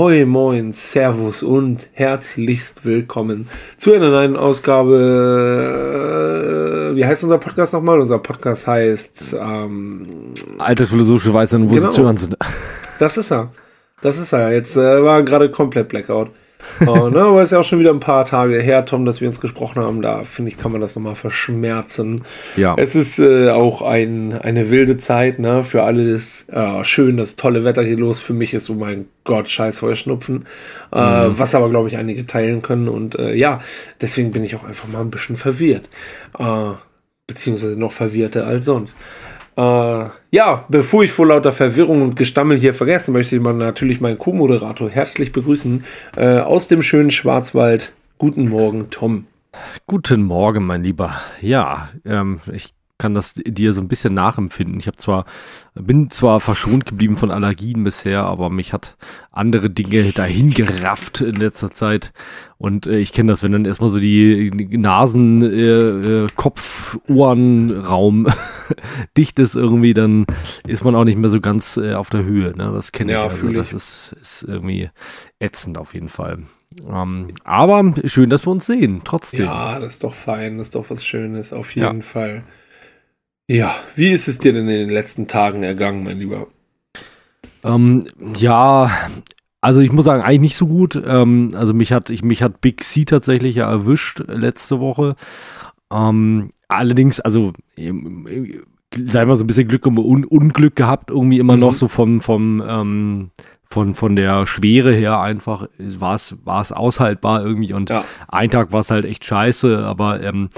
Ahoi, moin, Servus und herzlichst willkommen zu einer neuen Ausgabe. Äh, wie heißt unser Podcast nochmal? Unser Podcast heißt ähm, Alte philosophische Weisheit, wo Genau. sie zuhören sind. Das ist er. Das ist er. Jetzt äh, war gerade komplett Blackout. Oh, ne, aber ist ja auch schon wieder ein paar Tage her, Tom, dass wir uns gesprochen haben. Da finde ich, kann man das nochmal verschmerzen. Ja. Es ist äh, auch ein, eine wilde Zeit, ne? Für alle ist äh, schön, das tolle Wetter hier los. Für mich ist, oh mein Gott, scheiß Heuschnupfen. Äh, Was aber, glaube ich, einige teilen können. Und äh, ja, deswegen bin ich auch einfach mal ein bisschen verwirrt. Äh, beziehungsweise noch verwirrter als sonst. Äh, ja, bevor ich vor lauter Verwirrung und Gestammel hier vergesse, möchte ich mal natürlich meinen Co-Moderator herzlich begrüßen äh, aus dem schönen Schwarzwald. Guten Morgen, Tom. Guten Morgen, mein Lieber. Ja, ähm, ich kann das dir so ein bisschen nachempfinden. Ich habe zwar, bin zwar verschont geblieben von Allergien bisher, aber mich hat andere Dinge dahin gerafft in letzter Zeit. Und äh, ich kenne das, wenn dann erstmal so die Nasen, äh, äh, Kopf, Ohrenraum dicht ist irgendwie, dann ist man auch nicht mehr so ganz äh, auf der Höhe. Ne? Das kenne ich. Ja, Also, fühl das ich. ist, ist irgendwie ätzend auf jeden Fall. Ähm, aber schön, dass wir uns sehen, trotzdem. Ja, das ist doch fein, das ist doch was Schönes, auf jeden Fall. Ja, wie ist es dir denn in den letzten Tagen ergangen, mein Lieber? Ähm, ja, also ich muss sagen, eigentlich nicht so gut. Ähm, also mich hat, ich, mich hat Big C tatsächlich ja erwischt letzte Woche. Ähm, allerdings, also ähm, äh, sei mal so ein bisschen Glück und Un Unglück gehabt, irgendwie immer Mhm. noch so vom, vom ähm, von, von der Schwere her einfach war es war es aushaltbar irgendwie und Ja. ein Tag war es halt echt scheiße, aber ähm,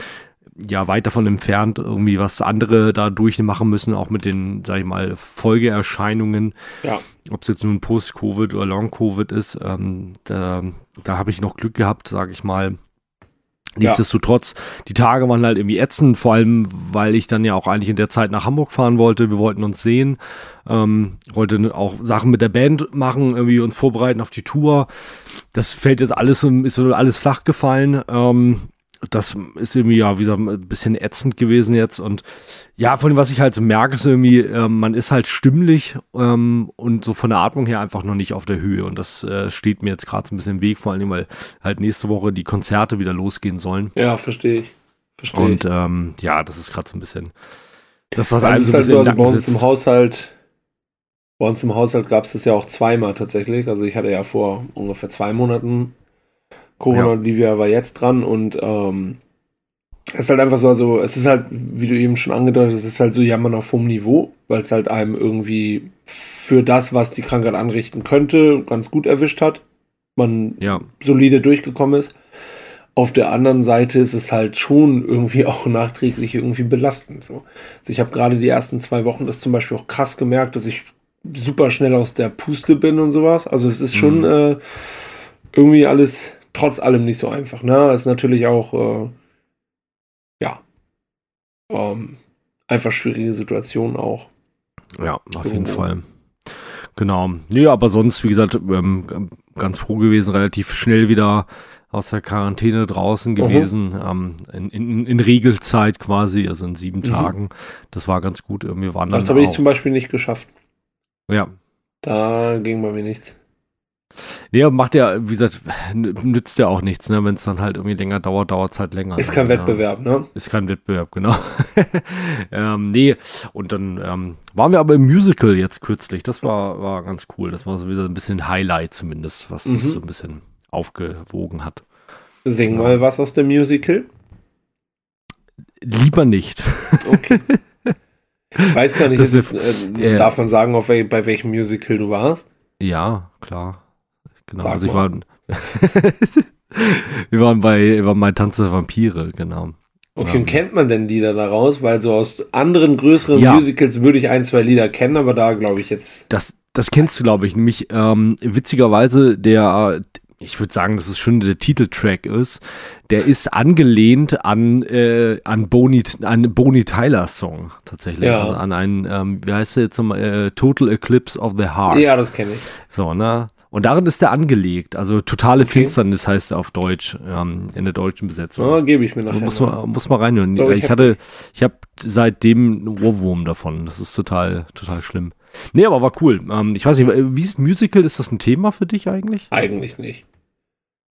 ja, weit davon entfernt, irgendwie was andere da durchmachen müssen, auch mit den, sag ich mal, Folgeerscheinungen Ja, ob es jetzt nun Post-Covid oder Long-Covid ist, ähm, da, da habe ich noch Glück gehabt, sage ich mal. Nichtsdestotrotz, die Tage waren halt irgendwie ätzend, vor allem, weil ich dann ja auch eigentlich in der Zeit nach Hamburg fahren wollte. Wir wollten uns sehen, ähm, wollte auch Sachen mit der Band machen, irgendwie uns vorbereiten auf die Tour. Das fällt jetzt alles, ist so alles flach gefallen. Ähm, das ist irgendwie, ja, wie gesagt, ein bisschen ätzend gewesen jetzt. Und ja, von dem, was ich halt so merke, ist irgendwie, ähm, man ist halt stimmlich ähm, und so von der Atmung her einfach noch nicht auf der Höhe. Und das äh, steht mir jetzt gerade so ein bisschen im Weg, vor allem, weil halt nächste Woche die Konzerte wieder losgehen sollen. ja, verstehe ich. Verstehe Und ich. ähm, ja, das ist gerade so ein bisschen das, was Also einem so ein halt so, also bei im uns im sitzt. Haushalt, bei uns im Haushalt gab es das ja auch zweimal tatsächlich. Also ich hatte ja vor ungefähr zwei Monaten Corona, Ja. Olivia war jetzt dran und ähm, es ist halt einfach so, also es ist halt, wie du eben schon angedeutet hast, es ist halt so Jammern auf hohem Niveau, weil es halt einem irgendwie für das, was die Krankheit anrichten könnte, ganz gut erwischt hat. Man Ja, solide durchgekommen ist. Auf der anderen Seite ist es halt schon irgendwie auch nachträglich irgendwie belastend. So. Also ich habe gerade die ersten zwei Wochen das zum Beispiel auch krass gemerkt, dass ich super schnell aus der Puste bin und sowas. Also es ist schon Mhm. äh, irgendwie alles trotz allem nicht so einfach. Ne? Es ist natürlich auch äh, ja ähm, einfach schwierige Situation auch. ja, auf jeden Oh. Fall. Genau. Nee, aber sonst, wie gesagt, ähm, ganz froh gewesen, relativ schnell wieder aus der Quarantäne draußen gewesen, ähm, in, in, in Regelzeit quasi, also in sieben Mhm. Tagen. Das war ganz gut. Irgendwie Wir waren Das habe ich zum Beispiel nicht geschafft. ja, Da ging bei mir nichts. Nee, macht ja, wie gesagt, nützt ja auch nichts, ne? Wenn es dann halt irgendwie länger dauert, dauert es halt länger. Ist ne? kein Ja. Wettbewerb, ne? Ist kein Wettbewerb, genau. ähm, nee, und dann ähm, waren wir aber im Musical jetzt kürzlich. Das war, war ganz cool. Das war so wieder ein bisschen Highlight zumindest, was Mhm. das so ein bisschen aufgewogen hat. Sing mal was aus dem Musical. Lieber nicht. Okay. Ich weiß gar nicht, ist äh, ja. darf man sagen, auf bei welchem Musical du warst? Ja, klar. Genau. Sag also ich war. wir waren bei, wir waren bei Tanz der Vampire, genau. Okay, und kennt man denn Lieder daraus? Weil so aus anderen größeren Ja. Musicals würde ich ein, zwei Lieder kennen, aber da glaube ich jetzt. Das, das kennst du, glaube ich. Nämlich ähm, witzigerweise der, ich würde sagen, dass es schon der Titeltrack ist. Der ist angelehnt an äh, an Boney, an Boney Tyler Song tatsächlich. Ja. Also an einen, ähm, wie heißt der jetzt nochmal, äh, Total Eclipse of the Heart. Ja, das kenne ich. So, ne? Und darin ist der angelegt. Also totale Okay. Finsternis heißt er auf Deutsch, ähm, in der deutschen Besetzung. Oh, Gebe ich mir nachher. Muss man, muss man reinhören. Ich ich hatte, ich habe seitdem einen Ohrwurm davon. Das ist total, total schlimm. Nee, aber war cool. Ähm, ich weiß nicht, wie ist Musical? Ist das ein Thema für dich eigentlich? Eigentlich nicht.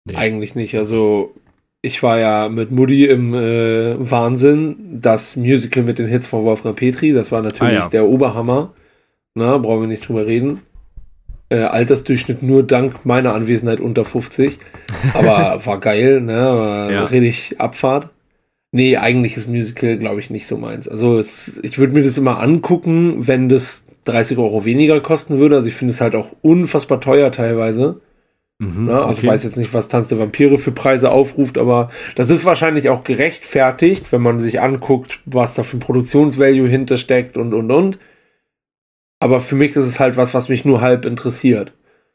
Nee. Eigentlich nicht. Also, ich war ja mit Mutti im äh, Wahnsinn. Das Musical mit den Hits von Wolfgang Petri, das war natürlich ah, ja. der Oberhammer. Na, brauchen wir nicht drüber reden. Äh, Altersdurchschnitt nur dank meiner Anwesenheit unter 50. Aber war geil, ne? War ja. richtig Abfahrt. Nee, eigentlich ist Musical, glaube ich, nicht so meins. Also es, ich würde mir das immer angucken, wenn das 30 Euro weniger kosten würde. Also ich finde es halt auch unfassbar teuer teilweise. Mhm, Na, also okay. ich weiß jetzt nicht, was Tanz der Vampire für Preise aufruft, aber das ist wahrscheinlich auch gerechtfertigt, wenn man sich anguckt, was da für ein Produktionsvalue hintersteckt und und und. Aber für mich ist es halt was, was mich nur halb interessiert.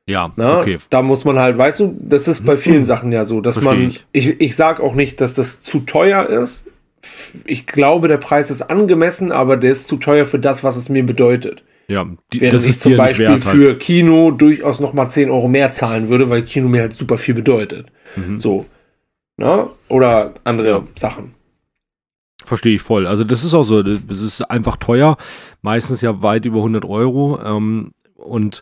Ja, Na, okay. Da muss man halt, weißt du, das ist bei vielen mhm. Sachen ja so, dass Versteh man, ich, ich, ich sag auch nicht, dass das zu teuer ist. Ich glaube, der Preis ist angemessen, aber der ist zu teuer für das, was es mir bedeutet. Ja, die, Während das ich zum Beispiel wert, für halt. Kino durchaus noch mal 10 Euro mehr zahlen würde, weil Kino mir halt super viel bedeutet. Mhm. So. Na? Oder andere ja. Sachen. Verstehe ich voll. Also das ist auch so, das ist einfach teuer, meistens ja weit über 100 Euro. Ähm, und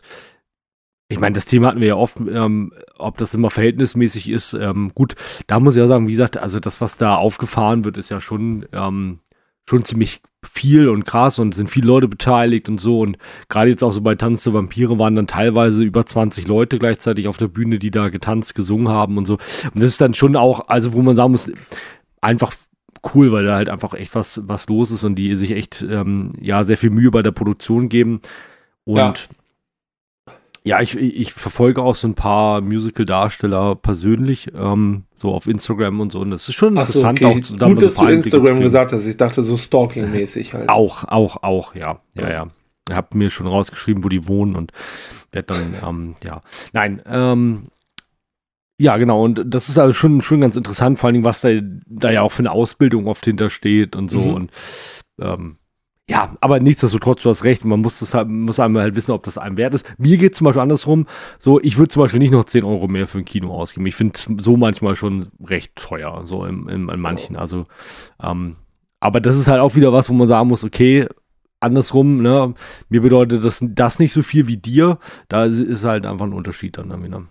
ich meine, das Thema hatten wir ja oft, ähm, ob das immer verhältnismäßig ist. Ähm, gut, da muss ich ja sagen, wie gesagt, also das, was da aufgefahren wird, ist ja schon, ähm, schon ziemlich viel und krass und sind viele Leute beteiligt und so. Und gerade jetzt auch so bei Tanz der Vampire waren dann teilweise über 20 Leute gleichzeitig auf der Bühne, die da getanzt, gesungen haben und so. Und das ist dann schon auch, also wo man sagen muss, einfach cool, weil da halt einfach echt was, was los ist und die sich echt, ähm, ja, sehr viel Mühe bei der Produktion geben. Und ja. Ja, ich, ich verfolge auch so ein paar Musical-Darsteller persönlich, ähm, so auf Instagram und so. Und das ist schon interessant. So, okay. auch, da Gut, dass so du Instagram gesagt hast. Ich dachte so Stalking-mäßig halt. Auch, auch, auch, ja. Ja, ja. Ich habe mir schon rausgeschrieben, wo die wohnen und werde dann, ähm, ja. Nein, ähm, ja, genau. Und das ist also schon, schon ganz interessant, vor allen Dingen, was da, da ja auch für eine Ausbildung oft hintersteht und so. Mhm. Und ähm, ja, aber nichtsdestotrotz, du hast recht, man muss das halt, muss einmal halt wissen, ob das einem wert ist. Mir geht es zum Beispiel andersrum, so, ich würde zum Beispiel nicht noch 10 Euro mehr für ein Kino ausgeben. Ich finde so manchmal schon recht teuer, so in, in, in manchen. Also, ähm, aber das ist halt auch wieder was, wo man sagen muss, okay, andersrum, ne, mir bedeutet das, das nicht so viel wie dir. Da ist halt einfach ein Unterschied dann wieder.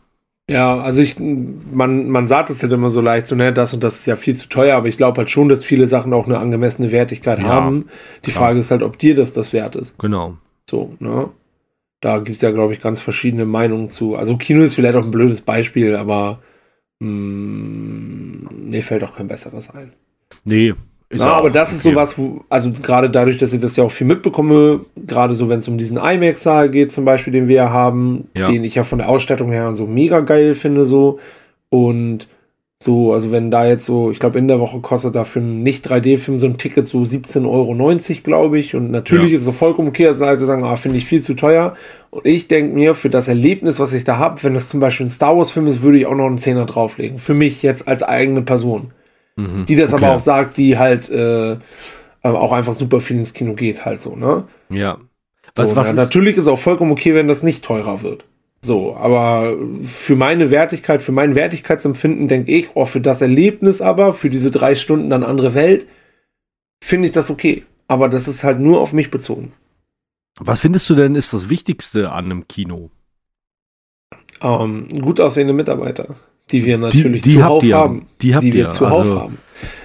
Ja, also ich, man, man sagt es halt immer so leicht, so, ne, das und das ist ja viel zu teuer, aber ich glaube halt schon, dass viele Sachen auch eine angemessene Wertigkeit ja, haben. Die klar. Frage ist halt, ob dir das das wert ist. Genau. So, ne? Da gibt es ja, glaube ich, ganz verschiedene Meinungen zu. Also Kino ist vielleicht auch ein blödes Beispiel, aber mh, mm, mir fällt auch kein besseres ein. Nee, ja, aber das okay. ist sowas, wo, also gerade dadurch, dass ich das ja auch viel mitbekomme, gerade so, wenn es um diesen IMAX-Saal geht, zum Beispiel, den wir haben, ja. den ich ja von der Ausstattung her so mega geil finde, so. Und so, also wenn da jetzt so, ich glaube, in der Woche kostet da für einen Nicht-3D-Film so ein Ticket so 17,90 Euro, glaube ich. Und natürlich ja. ist es vollkommen okay, dass Leute sagen, ah, finde ich viel zu teuer. Und ich denke mir, für das Erlebnis, was ich da habe, wenn das zum Beispiel ein Star Wars-Film ist, würde ich auch noch einen Zehner drauflegen. Für mich jetzt als eigene Person. Mhm, die das okay. aber auch sagt, die halt äh, auch einfach super viel ins Kino geht, halt so, ne? Ja. Was, so, was ja, natürlich ist auch vollkommen okay, wenn das nicht teurer wird. So, aber für meine Wertigkeit, für mein Wertigkeitsempfinden denke ich, oh, für das Erlebnis aber, für diese drei Stunden dann andere Welt, finde ich das okay. Aber das ist halt nur auf mich bezogen. Was findest du denn ist das Wichtigste an einem Kino? Ähm, gut aussehende Mitarbeiter die wir natürlich die, die zuhauf ihr, haben. Die habt die wir zuhauf also, haben.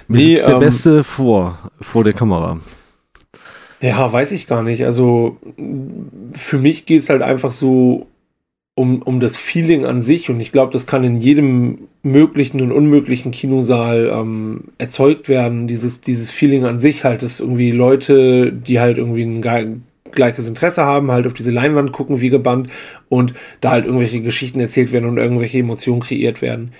Nee, der ähm, Beste vor, vor der Kamera. Ja, weiß ich gar nicht. Also für mich geht es halt einfach so um, um das Feeling an sich und ich glaube, das kann in jedem möglichen und unmöglichen Kinosaal ähm, erzeugt werden. Dieses, dieses Feeling an sich halt, dass irgendwie Leute, die halt irgendwie einen gleiches Interesse haben, halt auf diese Leinwand gucken wie gebannt und da halt irgendwelche Geschichten erzählt werden und irgendwelche Emotionen kreiert werden.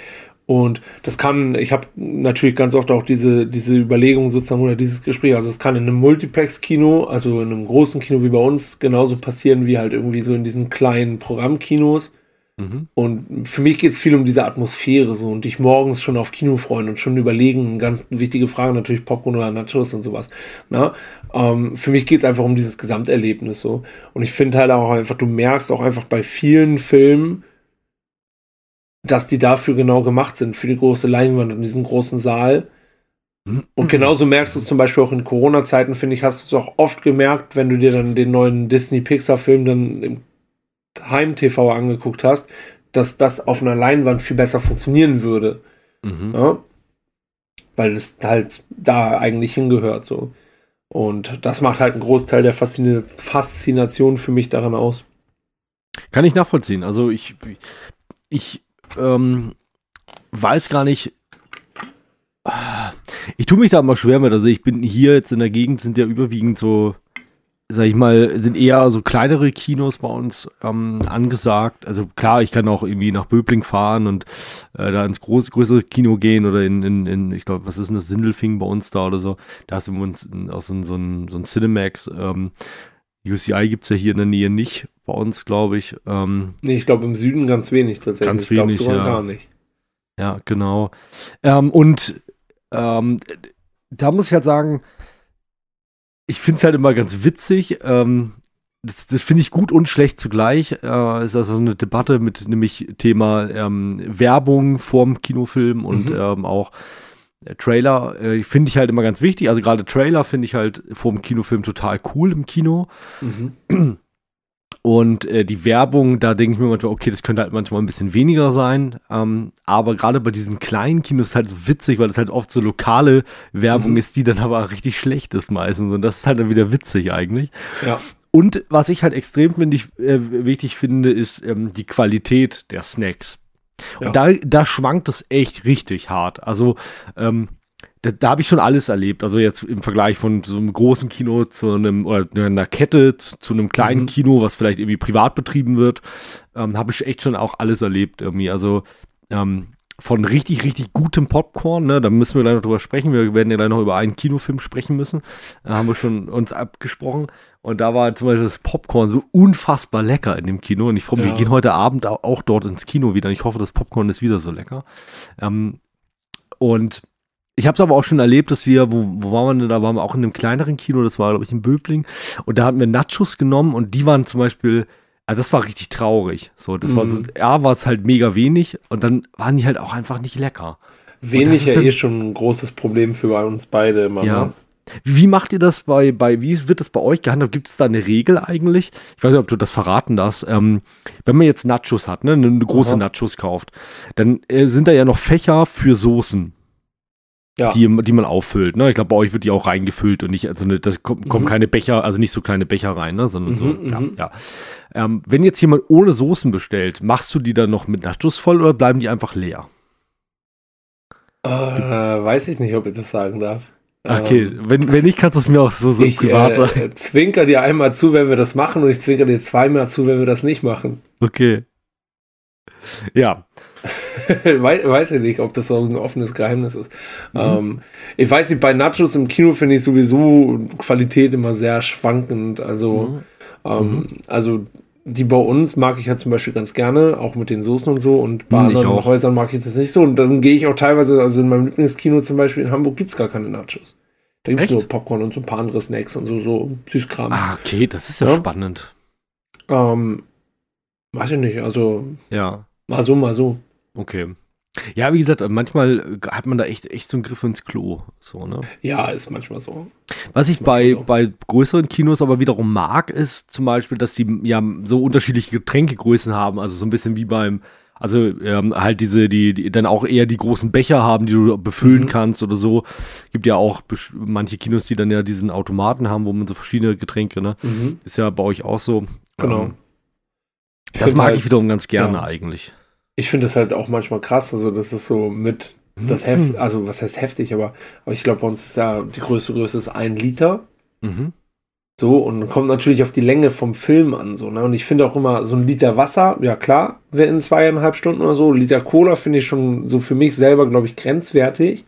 Und das kann, ich habe natürlich ganz oft auch diese, diese Überlegung sozusagen oder dieses Gespräch, also es kann in einem Multiplex-Kino, also in einem großen Kino wie bei uns, genauso passieren wie halt irgendwie so in diesen kleinen Programmkinos. Mhm. Und für mich geht es viel um diese Atmosphäre so und dich morgens schon auf Kino freuen und schon überlegen, ganz wichtige Frage natürlich Popcorn oder Nachos und sowas. Na? Ähm, für mich geht es einfach um dieses Gesamterlebnis so. Und ich finde halt auch einfach, du merkst auch einfach bei vielen Filmen, dass die dafür genau gemacht sind, für die große Leinwand und diesen großen Saal. Und genauso merkst du es zum Beispiel auch in Corona-Zeiten, finde ich, hast du es auch oft gemerkt, wenn du dir dann den neuen Disney-Pixar-Film dann im Heim-TV angeguckt hast, dass das auf einer Leinwand viel besser funktionieren würde. Mhm. Ja? Weil es halt da eigentlich hingehört so. Und das macht halt einen Großteil der Faszination für mich daran aus. Kann ich nachvollziehen. Also ich, ich ähm, weiß gar nicht. Ich tue mich da immer schwer mit. Also ich bin hier jetzt in der Gegend, sind ja überwiegend so sag ich mal, sind eher so kleinere Kinos bei uns ähm, angesagt. Also klar, ich kann auch irgendwie nach Böbling fahren und äh, da ins groß, größere Kino gehen oder in, in, in ich glaube, was ist denn das, Sindelfing bei uns da oder so. Da ist uns auch so ein, so ein, so ein Cinemax. Ähm, UCI gibt es ja hier in der Nähe nicht bei uns, glaube ich. Ähm, nee, ich glaube im Süden ganz wenig tatsächlich. Ganz wenig, ich ja. gar nicht. Ja, genau. Ähm, und ähm, da muss ich halt sagen, ich finde es halt immer ganz witzig. Ähm, das, das finde ich gut und schlecht zugleich. Äh, ist also eine Debatte mit nämlich Thema ähm, Werbung vorm Kinofilm und mhm. ähm, auch äh, Trailer. Äh, finde ich halt immer ganz wichtig. Also gerade Trailer finde ich halt vorm Kinofilm total cool im Kino. Mhm. Und äh, die Werbung, da denke ich mir manchmal, okay, das könnte halt manchmal ein bisschen weniger sein. Ähm, aber gerade bei diesen kleinen Kinos ist halt so witzig, weil es halt oft so lokale Werbung mhm. ist, die dann aber richtig schlecht ist meistens. Und das ist halt dann wieder witzig eigentlich. Ja. Und was ich halt extrem ich, äh, wichtig finde, ist ähm, die Qualität der Snacks. Ja. Und da, da schwankt es echt richtig hart. Also, ähm, da, da habe ich schon alles erlebt. Also jetzt im Vergleich von so einem großen Kino zu einem oder einer Kette zu, zu einem kleinen mhm. Kino, was vielleicht irgendwie privat betrieben wird, ähm, habe ich echt schon auch alles erlebt irgendwie. Also ähm, von richtig, richtig gutem Popcorn, ne, da müssen wir gleich noch drüber sprechen. Wir werden ja gleich noch über einen Kinofilm sprechen müssen. Da haben wir schon uns abgesprochen. Und da war zum Beispiel das Popcorn so unfassbar lecker in dem Kino. Und ich freue mich, ja. wir gehen heute Abend auch dort ins Kino wieder. Und ich hoffe, das Popcorn ist wieder so lecker. Ähm, und ich habe es aber auch schon erlebt, dass wir, wo, wo waren wir denn? Da waren wir auch in einem kleineren Kino, das war, glaube ich, in Böbling. Und da hatten wir Nachos genommen und die waren zum Beispiel, also das war richtig traurig. So, das mhm. war, ja, war es halt mega wenig und dann waren die halt auch einfach nicht lecker. Wenig ja eh schon ein großes Problem für uns beide immer. Ja. Ne? Wie macht ihr das bei, bei, wie wird das bei euch gehandhabt? Gibt es da eine Regel eigentlich? Ich weiß nicht, ob du das verraten darfst. Ähm, wenn man jetzt Nachos hat, ne, eine große Aha. Nachos kauft, dann äh, sind da ja noch Fächer für Soßen ja. die, die man auffüllt. Ne? Ich glaube, bei euch wird die auch reingefüllt und nicht, also ne, das kommt, mhm. kommen keine Becher, also nicht so kleine Becher rein, ne? sondern mhm, so, ja. Mhm. ja. Ähm, wenn jetzt jemand ohne Soßen bestellt, machst du die dann noch mit Nachos voll oder bleiben die einfach leer? Äh, weiß ich nicht, ob ich das sagen darf. Okay, ähm, wenn, wenn nicht, kannst du es mir auch so, so ich, privat äh, sagen. Äh, zwinker dir einmal zu, wenn wir das machen und ich zwinker dir zweimal zu, wenn wir das nicht machen. Okay. Ja. weiß, weiß ich nicht, ob das so ein offenes Geheimnis ist. Mhm. Ähm, ich weiß nicht, bei Nachos im Kino finde ich sowieso Qualität immer sehr schwankend. Also, mhm. Ähm, mhm. also die bei uns mag ich ja zum Beispiel ganz gerne, auch mit den Soßen und so. Und bei anderen auch. Häusern mag ich das nicht so. Und dann gehe ich auch teilweise, also in meinem Lieblingskino zum Beispiel in Hamburg gibt es gar keine Nachos. Da gibt es nur Popcorn und so ein paar andere Snacks und so, so Süßkram. Ah, okay, das ist ja, ja. spannend. Ähm, weiß ich nicht, also. Ja. Mal so, mal so. Okay. Ja, wie gesagt, manchmal hat man da echt, echt so einen Griff ins Klo. So, ne? Ja, ist manchmal so. Was ich bei, so. bei größeren Kinos aber wiederum mag, ist zum Beispiel, dass die ja so unterschiedliche Getränkegrößen haben. Also so ein bisschen wie beim, also ähm, halt diese, die, die dann auch eher die großen Becher haben, die du befüllen mhm. kannst oder so. Gibt ja auch manche Kinos, die dann ja diesen Automaten haben, wo man so verschiedene Getränke, ne? Mhm. Ist ja bei euch auch so. Genau. Ähm, das mag halt, ich wiederum ganz gerne ja. eigentlich ich finde es halt auch manchmal krass, also das ist so mit das Heft, mhm. also was heißt heftig, aber, aber ich glaube, bei uns ist ja die größte Größe ist ein Liter. Mhm. So, und kommt natürlich auf die Länge vom Film an, so, ne? Und ich finde auch immer, so ein Liter Wasser, ja klar, wäre in zweieinhalb Stunden oder so. Liter Cola finde ich schon so für mich selber, glaube ich, grenzwertig.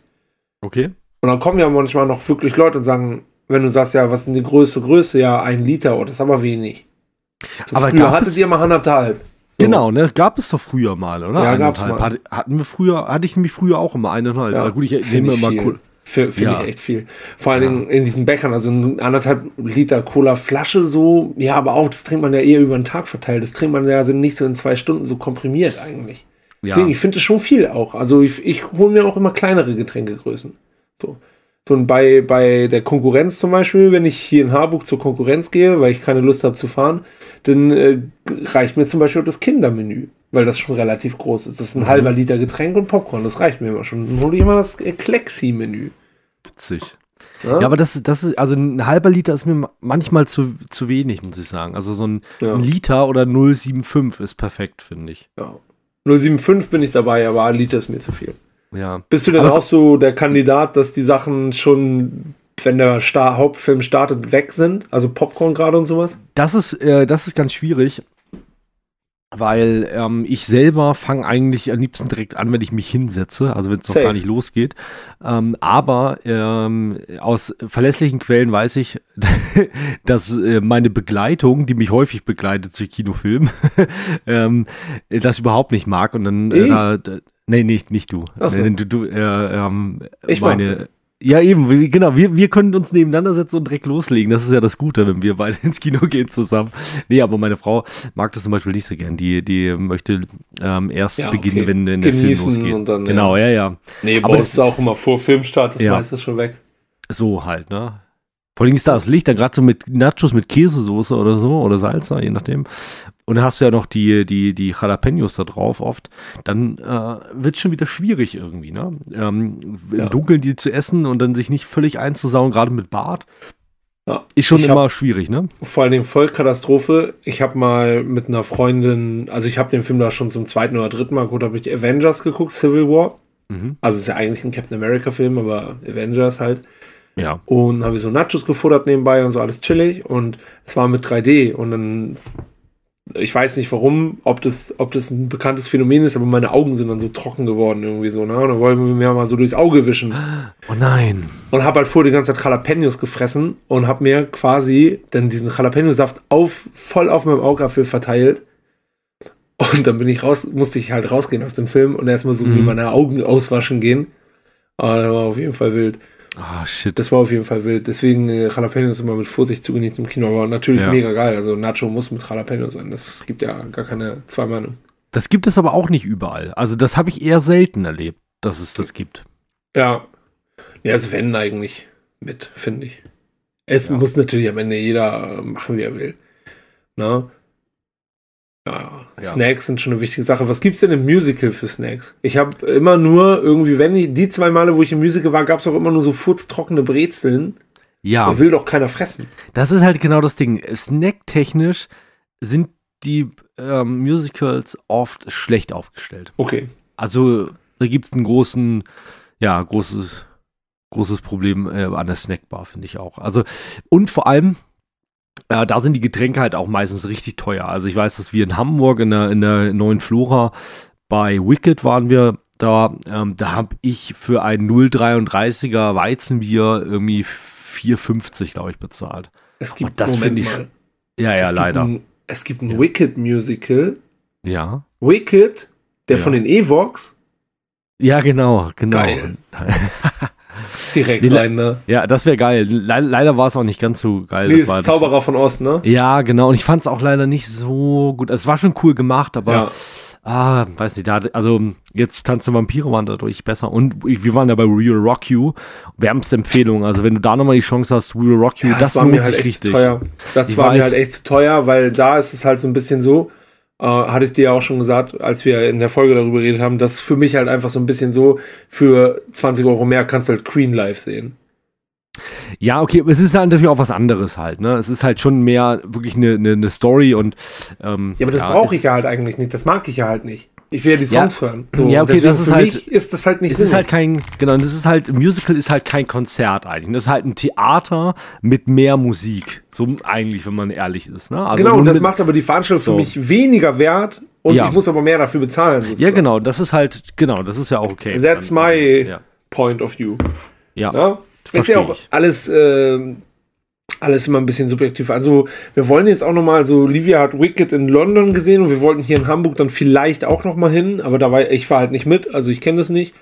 Okay. Und dann kommen ja manchmal noch wirklich Leute und sagen, wenn du sagst, ja, was ist denn die größte Größe? Ja, ein Liter, oh, das ist aber wenig. So aber früher hattet ihr mal anderthalb. Genau, ne? Gab es doch früher mal, oder? Ja, gab es mal. hatten wir früher, hatte ich nämlich früher auch immer eineinhalb. Ja, gut, ich nehme immer cool. Finde ja. ich echt viel. Vor allen Dingen in diesen Bäckern, also anderthalb Liter Cola-Flasche so, ja, aber auch, das trinkt man ja eher über den Tag verteilt. Das trinkt man ja also nicht so in zwei Stunden so komprimiert eigentlich. Ja. Deswegen, ich finde es schon viel auch. Also ich, ich hole mir auch immer kleinere Getränkegrößen. So. So ein bei, bei der Konkurrenz zum Beispiel, wenn ich hier in Harburg zur Konkurrenz gehe, weil ich keine Lust habe zu fahren, dann äh, reicht mir zum Beispiel das Kindermenü, weil das schon relativ groß ist. Das ist ein mhm. halber Liter Getränk und Popcorn, das reicht mir immer schon. Dann hole ich immer das Klexi-Menü. Witzig. Ja? ja, aber das, das ist, also ein halber Liter ist mir manchmal zu, zu wenig, muss ich sagen. Also so ein, ja. ein Liter oder 0,75 ist perfekt, finde ich. Ja. 0,75 bin ich dabei, aber ein Liter ist mir zu viel. Ja. Bist du denn aber auch so der Kandidat, dass die Sachen schon, wenn der Star Hauptfilm startet, weg sind? Also Popcorn gerade und sowas? Das ist, äh, das ist ganz schwierig weil ähm, ich selber fange eigentlich am liebsten direkt an, wenn ich mich hinsetze, also wenn es noch gar nicht losgeht. Ähm, aber ähm, aus verlässlichen Quellen weiß ich, dass äh, meine Begleitung, die mich häufig begleitet zu Kinofilmen, ähm, das überhaupt nicht mag und dann äh, da, da, nee, nicht, nicht du. So. Du, du äh, ähm, ich meine. Ja, eben, genau. Wir, wir können uns nebeneinander setzen und direkt loslegen. Das ist ja das Gute, wenn wir beide ins Kino gehen zusammen. Nee, aber meine Frau mag das zum Beispiel nicht so gern. Die, die möchte ähm, erst ja, beginnen, okay. wenn, wenn der Film losgeht. Dann, genau, ja, ja. Nee, aber es ist auch immer vor Filmstart, das ja. meistens schon weg. So halt, ne? Vor allem ist da das Licht, dann gerade so mit Nachos mit Käsesoße oder so oder Salsa, je nachdem. Und dann hast du ja noch die, die, die Jalapenos da drauf oft. Dann äh, wird es schon wieder schwierig irgendwie, ne? Ähm, ja. Im Dunkeln die zu essen und dann sich nicht völlig einzusauen, gerade mit Bart. Ja, ist schon immer hab, schwierig, ne? Vor allem Vollkatastrophe. Ich habe mal mit einer Freundin, also ich habe den Film da schon zum zweiten oder dritten Mal geguckt, habe ich Avengers geguckt, Civil War. Mhm. Also ist ja eigentlich ein Captain America Film, aber Avengers halt. Ja. Und habe ich so Nachos gefuttert nebenbei und so alles chillig. Und es war mit 3D. Und dann, ich weiß nicht warum, ob das, ob das ein bekanntes Phänomen ist, aber meine Augen sind dann so trocken geworden irgendwie so. Ne? Und dann wollen wir mir mal so durchs Auge wischen. Oh nein. Und habe halt vor die ganze Zeit Jalapenos gefressen und habe mir quasi dann diesen Jalapeno-Saft auf, voll auf meinem Augapfel verteilt. Und dann bin ich raus, musste ich halt rausgehen aus dem Film und erstmal so mhm. meine Augen auswaschen gehen. Aber das war auf jeden Fall wild. Ah, shit. Das war auf jeden Fall wild. Deswegen äh, Jalapenos immer mit Vorsicht zu genießen im Kino. Aber natürlich ja. mega geil. Also Nacho muss mit Jalapeno sein. Das gibt ja gar keine zwei Meinungen. Das gibt es aber auch nicht überall. Also das habe ich eher selten erlebt, dass es das gibt. Ja. Ja, es also wenn eigentlich mit, finde ich. Es ja. muss natürlich am Ende jeder machen, wie er will. Na? Ja, ja, Snacks sind schon eine wichtige Sache. Was gibt's denn im Musical für Snacks? Ich habe immer nur irgendwie, wenn ich, die zwei Male, wo ich im Musical war, gab's auch immer nur so furztrockene Brezeln. Ja. Da will doch keiner fressen. Das ist halt genau das Ding. Snacktechnisch sind die ähm, Musicals oft schlecht aufgestellt. Okay. Also da gibt's einen großen, ja, großes, großes Problem äh, an der Snackbar, finde ich auch. Also, und vor allem, äh, da sind die Getränke halt auch meistens richtig teuer. Also ich weiß, dass wir in Hamburg in der, in der neuen Flora bei Wicked waren wir da. Ähm, da habe ich für ein 0,33er Weizenbier irgendwie 4,50 glaube ich bezahlt. Es gibt Und das finde ich. Mal. Ja, ja, es leider. Ein, es gibt ein ja. Wicked Musical. Ja. Wicked, der ja. von den Evox. Ja, genau, genau. Geil. Direkt nee, rein, ne? Ja, das wäre geil. Le leider war es auch nicht ganz so geil. Nee, das war Zauberer das, von Ost, ne? Ja, genau. Und ich fand es auch leider nicht so gut. Es war schon cool gemacht, aber ja. ah, weiß nicht, da, also jetzt Tanz Vampire waren dadurch besser. Und wir waren ja bei Real Rock You. Wärmste Empfehlung. Also wenn du da nochmal die Chance hast, Real Rock You, ja, das, das war mir halt echt richtig. teuer. Das ich war weiß, mir halt echt zu teuer, weil da ist es halt so ein bisschen so, äh, hatte ich dir ja auch schon gesagt, als wir in der Folge darüber geredet haben, dass für mich halt einfach so ein bisschen so, für 20 Euro mehr kannst du halt Queen live sehen. Ja, okay, es ist halt natürlich auch was anderes halt, ne? Es ist halt schon mehr wirklich eine, eine, eine Story und ähm, Ja, aber das ja, brauche ich ja halt eigentlich nicht, das mag ich ja halt nicht. Ich will ja die Songs ja, hören. So, ja, okay, das ist halt. ist das halt nicht. Es ist halt kein, genau, das ist halt, Musical ist halt kein Konzert eigentlich. Das ist halt ein Theater mit mehr Musik. So eigentlich, wenn man ehrlich ist. Ne? Also genau, und das macht aber die Veranstaltung so. für mich weniger wert und ja. ich muss aber mehr dafür bezahlen. Sozusagen. Ja, genau, das ist halt, genau, das ist ja auch okay. That's my ja. point of view. Ja. ja? Ist ja auch alles. Äh, alles immer ein bisschen subjektiv. Also wir wollen jetzt auch nochmal, so Livia hat Wicked in London gesehen und wir wollten hier in Hamburg dann vielleicht auch nochmal hin, aber da war ich war halt nicht mit, also ich kenne das nicht.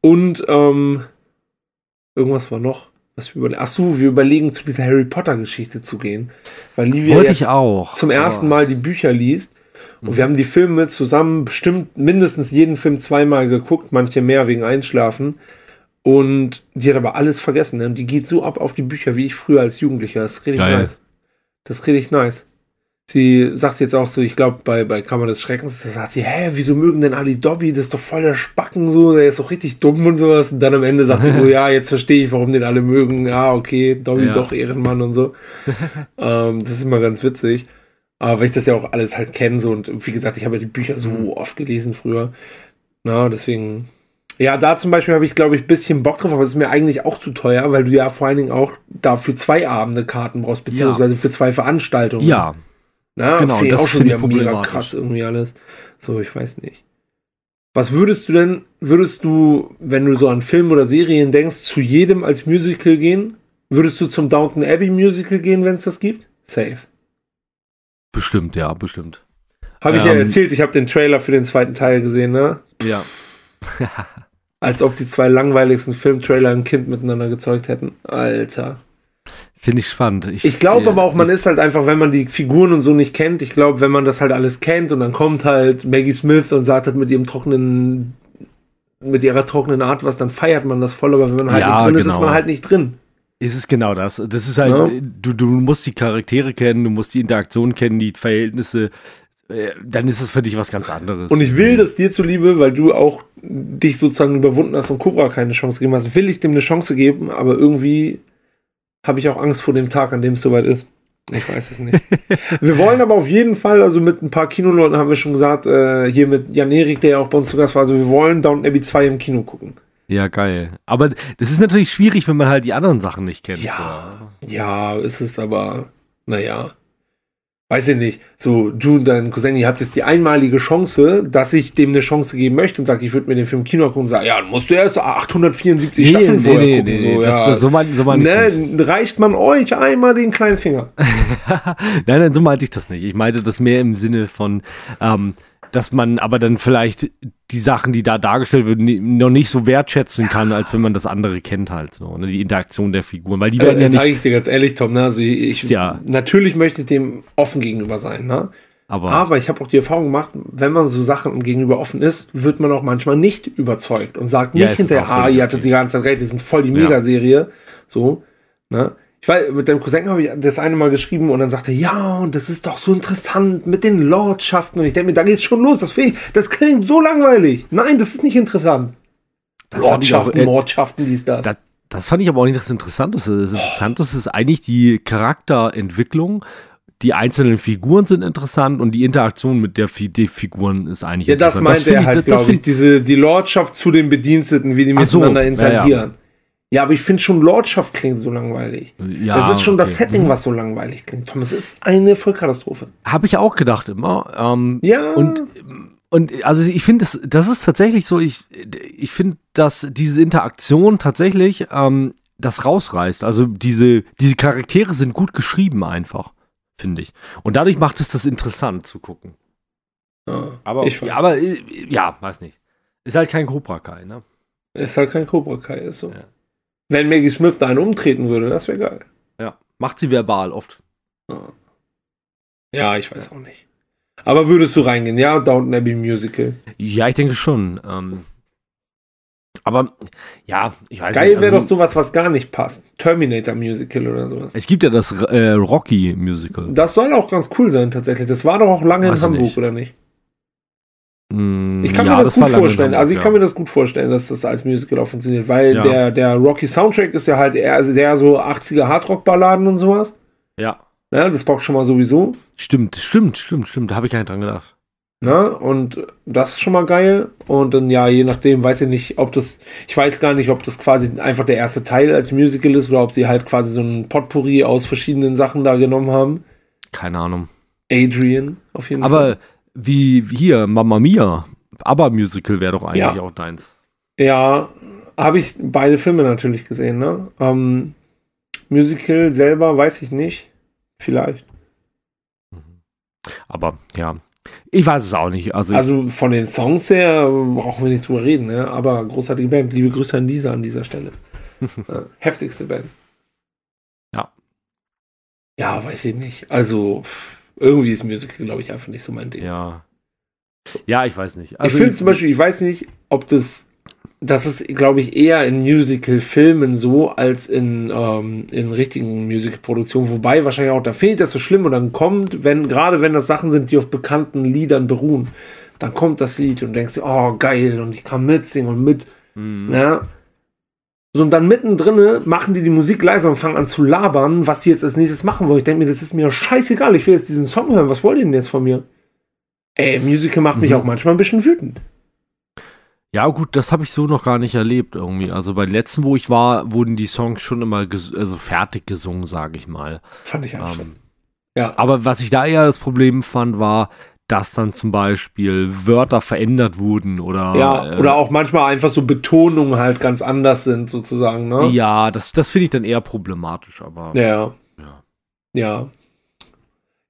Und ähm, irgendwas war noch. Was wir überlegen. Achso, wir überlegen zu dieser Harry Potter Geschichte zu gehen, weil Livia Wollte ich auch. zum ersten Mal die Bücher liest. Und mhm. wir haben die Filme zusammen bestimmt mindestens jeden Film zweimal geguckt, manche mehr wegen Einschlafen. Und die hat aber alles vergessen. Ne? Die geht so ab auf die Bücher wie ich früher als Jugendlicher. Das ist richtig Geil. nice. Das ist richtig nice. Sie sagt jetzt auch so, ich glaube, bei, bei Kammer des Schreckens, da sagt sie, hä, wieso mögen denn Ali Dobby? Das ist doch voll der Spacken so, der ist doch richtig dumm und sowas. Und dann am Ende sagt sie, oh ja, jetzt verstehe ich, warum den alle mögen. Ja, okay, Dobby ja. doch Ehrenmann und so. ähm, das ist immer ganz witzig. Aber weil ich das ja auch alles halt kenne, so und wie gesagt, ich habe ja die Bücher so mhm. oft gelesen früher. Na, deswegen. Ja, da zum Beispiel habe ich, glaube ich, ein bisschen Bock drauf, aber es ist mir eigentlich auch zu teuer, weil du ja vor allen Dingen auch dafür zwei Abende Karten brauchst, beziehungsweise ja. für zwei Veranstaltungen. Ja, na, genau, das auch schon wieder mega krass irgendwie alles. So, ich weiß nicht. Was würdest du denn, würdest du, wenn du so an Filme oder Serien denkst, zu jedem als Musical gehen? Würdest du zum Downton Abbey Musical gehen, wenn es das gibt? Safe. Bestimmt, ja, bestimmt. Habe ich ähm, ja erzählt, ich habe den Trailer für den zweiten Teil gesehen, ne? Ja. Als ob die zwei langweiligsten Filmtrailer ein Kind miteinander gezeugt hätten. Alter. Finde ich spannend. Ich, ich glaube aber auch, man ist halt einfach, wenn man die Figuren und so nicht kennt, ich glaube, wenn man das halt alles kennt und dann kommt halt Maggie Smith und sagt halt mit ihrem trockenen, mit ihrer trockenen Art was, dann feiert man das voll, aber wenn man halt ja, nicht drin genau. ist, ist man halt nicht drin. Ist es genau das. Das ist halt, ja. du, du musst die Charaktere kennen, du musst die Interaktion kennen, die Verhältnisse, dann ist es für dich was ganz anderes. Und ich will das dir zuliebe, weil du auch dich sozusagen überwunden hast und Cobra keine Chance gegeben hast, will ich dem eine Chance geben, aber irgendwie habe ich auch Angst vor dem Tag, an dem es soweit ist. Ich weiß es nicht. wir wollen aber auf jeden Fall, also mit ein paar Kinoleuten haben wir schon gesagt, äh, hier mit Jan Erik, der ja auch bei uns zu Gast war, also wir wollen Downton Abbey 2 im Kino gucken. Ja, geil. Aber das ist natürlich schwierig, wenn man halt die anderen Sachen nicht kennt. Ja, ja, ist es aber, naja weiß ich nicht, so du und dein Cousin, ihr habt jetzt die einmalige Chance, dass ich dem eine Chance geben möchte und sage, ich würde mir den Film Kino gucken und sage, ja, dann musst du erst 874 nee, Staffeln nee, vorher nee, gucken. Nee, so, das, ja. das, so mein, so mein ne, reicht man euch einmal den kleinen Finger. nein, nein, so meinte ich das nicht. Ich meinte das mehr im Sinne von, ähm, dass man aber dann vielleicht die Sachen, die da dargestellt werden, noch nicht so wertschätzen kann, als wenn man das andere kennt halt so, ne? die Interaktion der Figuren, weil die werden äh, ja nicht. Sage ich dir ganz ehrlich, Tom, ne? also ich, ja. natürlich möchte ich dem offen gegenüber sein, ne? Aber, aber ich habe auch die Erfahrung gemacht, wenn man so Sachen gegenüber offen ist, wird man auch manchmal nicht überzeugt und sagt nicht ja, hinterher, ah, ihr hattet die ganze Zeit recht, die sind voll die Megaserie, so, ne? Ich weiß, mit deinem Cousin habe ich das eine Mal geschrieben und dann sagte er, ja, und das ist doch so interessant mit den Lordschaften. Und ich denke mir, da geht's schon los. Das, ich, das klingt so langweilig. Nein, das ist nicht interessant. Das Lordschaften, auch, äh, Mordschaften, dies, das. das. Das fand ich aber auch nicht das Interessanteste. Das Interessanteste ist eigentlich die Charakterentwicklung die einzelnen Figuren sind interessant und die Interaktion mit der die Figuren ist eigentlich ja, interessant. Ja, das meinte das er halt, glaube ich. Diese, die Lordschaft zu den Bediensteten, wie die miteinander so, interagieren. Ja, ja. Ja, aber ich finde schon Lordschaft klingt so langweilig. Ja, das ist schon okay. das Setting, mhm. was so langweilig klingt. Thomas, es ist eine Vollkatastrophe. Habe ich auch gedacht immer. Ähm, ja. Und, und also ich finde, das, das ist tatsächlich so, ich, ich finde, dass diese Interaktion tatsächlich ähm, das rausreißt. Also diese, diese Charaktere sind gut geschrieben einfach, finde ich. Und dadurch macht es das interessant zu gucken. Ja, aber, ich weiß. Ja, aber ja, weiß nicht. Ist halt kein Cobra Kai, ne? Ist halt kein Cobra Kai, ist so. Ja. Wenn Maggie Smith da einen umtreten würde, das wäre geil. Ja, macht sie verbal oft. Ja. ich weiß auch nicht. Aber würdest du reingehen, ja, Downton Abbey Musical? Ja, ich denke schon. Ähm, aber ja, ich weiß Geil wäre also, doch sowas, was gar nicht passt. Terminator Musical oder sowas. Es gibt ja das äh, Rocky Musical. Das soll auch ganz cool sein, tatsächlich. Das war doch auch lange weiß in Hamburg, nicht. oder nicht? Mm, ich kann ja, mir das, das gut vorstellen. also ich ja. kann mir das gut vorstellen, dass das als Musical auch funktioniert, weil ja. der, der Rocky Soundtrack ist ja halt eher sehr so 80er Hardrock-Balladen und sowas. Ja. ja. Das braucht schon mal sowieso. Stimmt, stimmt, stimmt, stimmt. Da habe ich gar nicht dran gedacht. Na, und das ist schon mal geil. Und dann, ja, je nachdem, weiß ich nicht, ob das, ich weiß gar nicht, ob das quasi einfach der erste Teil als Musical ist oder ob sie halt quasi so ein Potpourri aus verschiedenen Sachen da genommen haben. Keine Ahnung. Adrian, auf jeden Aber Fall. Aber wie hier, Mamma Mia. Aber Musical wäre doch eigentlich ja. auch deins. Ja, habe ich beide Filme natürlich gesehen, ne? Ähm, Musical selber weiß ich nicht. Vielleicht. Aber ja, ich weiß es auch nicht. Also, also von den Songs her brauchen wir nicht drüber reden, ne? aber großartige Band. Liebe Grüße an Lisa an dieser Stelle. äh, heftigste Band. Ja. Ja, weiß ich nicht. Also. Irgendwie ist Musical, glaube ich, einfach nicht so mein Ding. Ja. Ja, ich weiß nicht. Also ich finde zum Beispiel, ich weiß nicht, ob das das ist, glaube ich, eher in Musical-Filmen so als in, ähm, in richtigen Musical-Produktionen. Wobei wahrscheinlich auch, da fehlt das so schlimm und dann kommt, wenn, gerade wenn das Sachen sind, die auf bekannten Liedern beruhen, dann kommt das Lied und denkst dir, oh geil, und ich kann mitsingen und mit. Mhm. Ja. So, und dann mittendrin machen die die Musik leiser und fangen an zu labern, was sie jetzt als nächstes machen wollen. Ich denke mir, das ist mir scheißegal, ich will jetzt diesen Song hören, was wollt ihr denn jetzt von mir? Ey, Musical macht mich mhm. auch manchmal ein bisschen wütend. Ja, gut, das habe ich so noch gar nicht erlebt irgendwie. Also bei letzten, wo ich war, wurden die Songs schon immer also fertig gesungen, sage ich mal. Fand ich auch ähm, Ja. Aber was ich da eher das Problem fand, war, dass dann zum Beispiel Wörter verändert wurden oder. Ja, äh, oder auch manchmal einfach so Betonungen halt ganz anders sind, sozusagen, ne? Ja, das, das finde ich dann eher problematisch, aber. Ja. Ja. ja.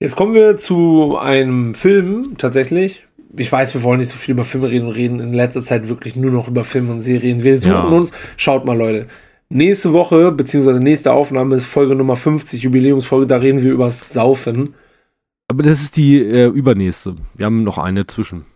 Jetzt kommen wir zu einem Film tatsächlich. Ich weiß, wir wollen nicht so viel über Filme reden und reden in letzter Zeit wirklich nur noch über Filme und Serien. Wir suchen ja. uns, schaut mal, Leute. Nächste Woche, beziehungsweise nächste Aufnahme ist Folge Nummer 50, Jubiläumsfolge, da reden wir übers Saufen. Aber das ist die äh, übernächste. Wir haben noch eine zwischen.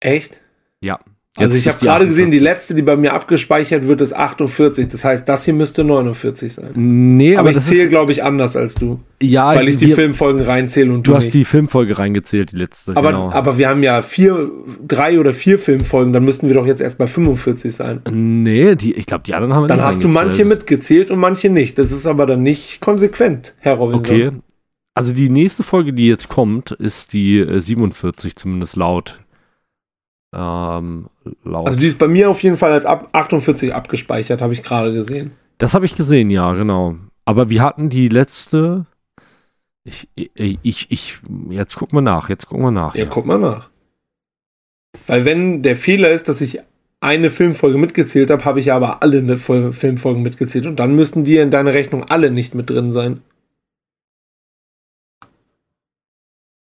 Echt? Ja. Also ich habe gerade gesehen, die letzte, die bei mir abgespeichert wird, ist 48. Das heißt, das hier müsste 49 sein. Nee, aber, aber ich zähle, glaube ich, anders als du. Ja, weil ich die wir, Filmfolgen reinzähle und du. Du hast nicht. die Filmfolge reingezählt, die letzte. Aber, genau. aber wir haben ja vier, drei oder vier Filmfolgen, dann müssten wir doch jetzt erst bei 45 sein. Nee, die, ich glaube, die anderen haben wir Dann hast du manche mitgezählt und manche nicht. Das ist aber dann nicht konsequent, Herr Robinson. Okay, also die nächste Folge, die jetzt kommt, ist die äh, 47, zumindest laut. Ähm, laut. Also die ist bei mir auf jeden Fall als ab 48 abgespeichert, habe ich gerade gesehen. Das habe ich gesehen, ja, genau. Aber wir hatten die letzte. Ich, ich, ich, ich jetzt gucken wir nach, jetzt gucken wir nach. Ja, ja, guck mal nach. Weil wenn der Fehler ist, dass ich eine Filmfolge mitgezählt habe, habe ich aber alle Filmfolgen mitgezählt und dann müssten die in deiner Rechnung alle nicht mit drin sein.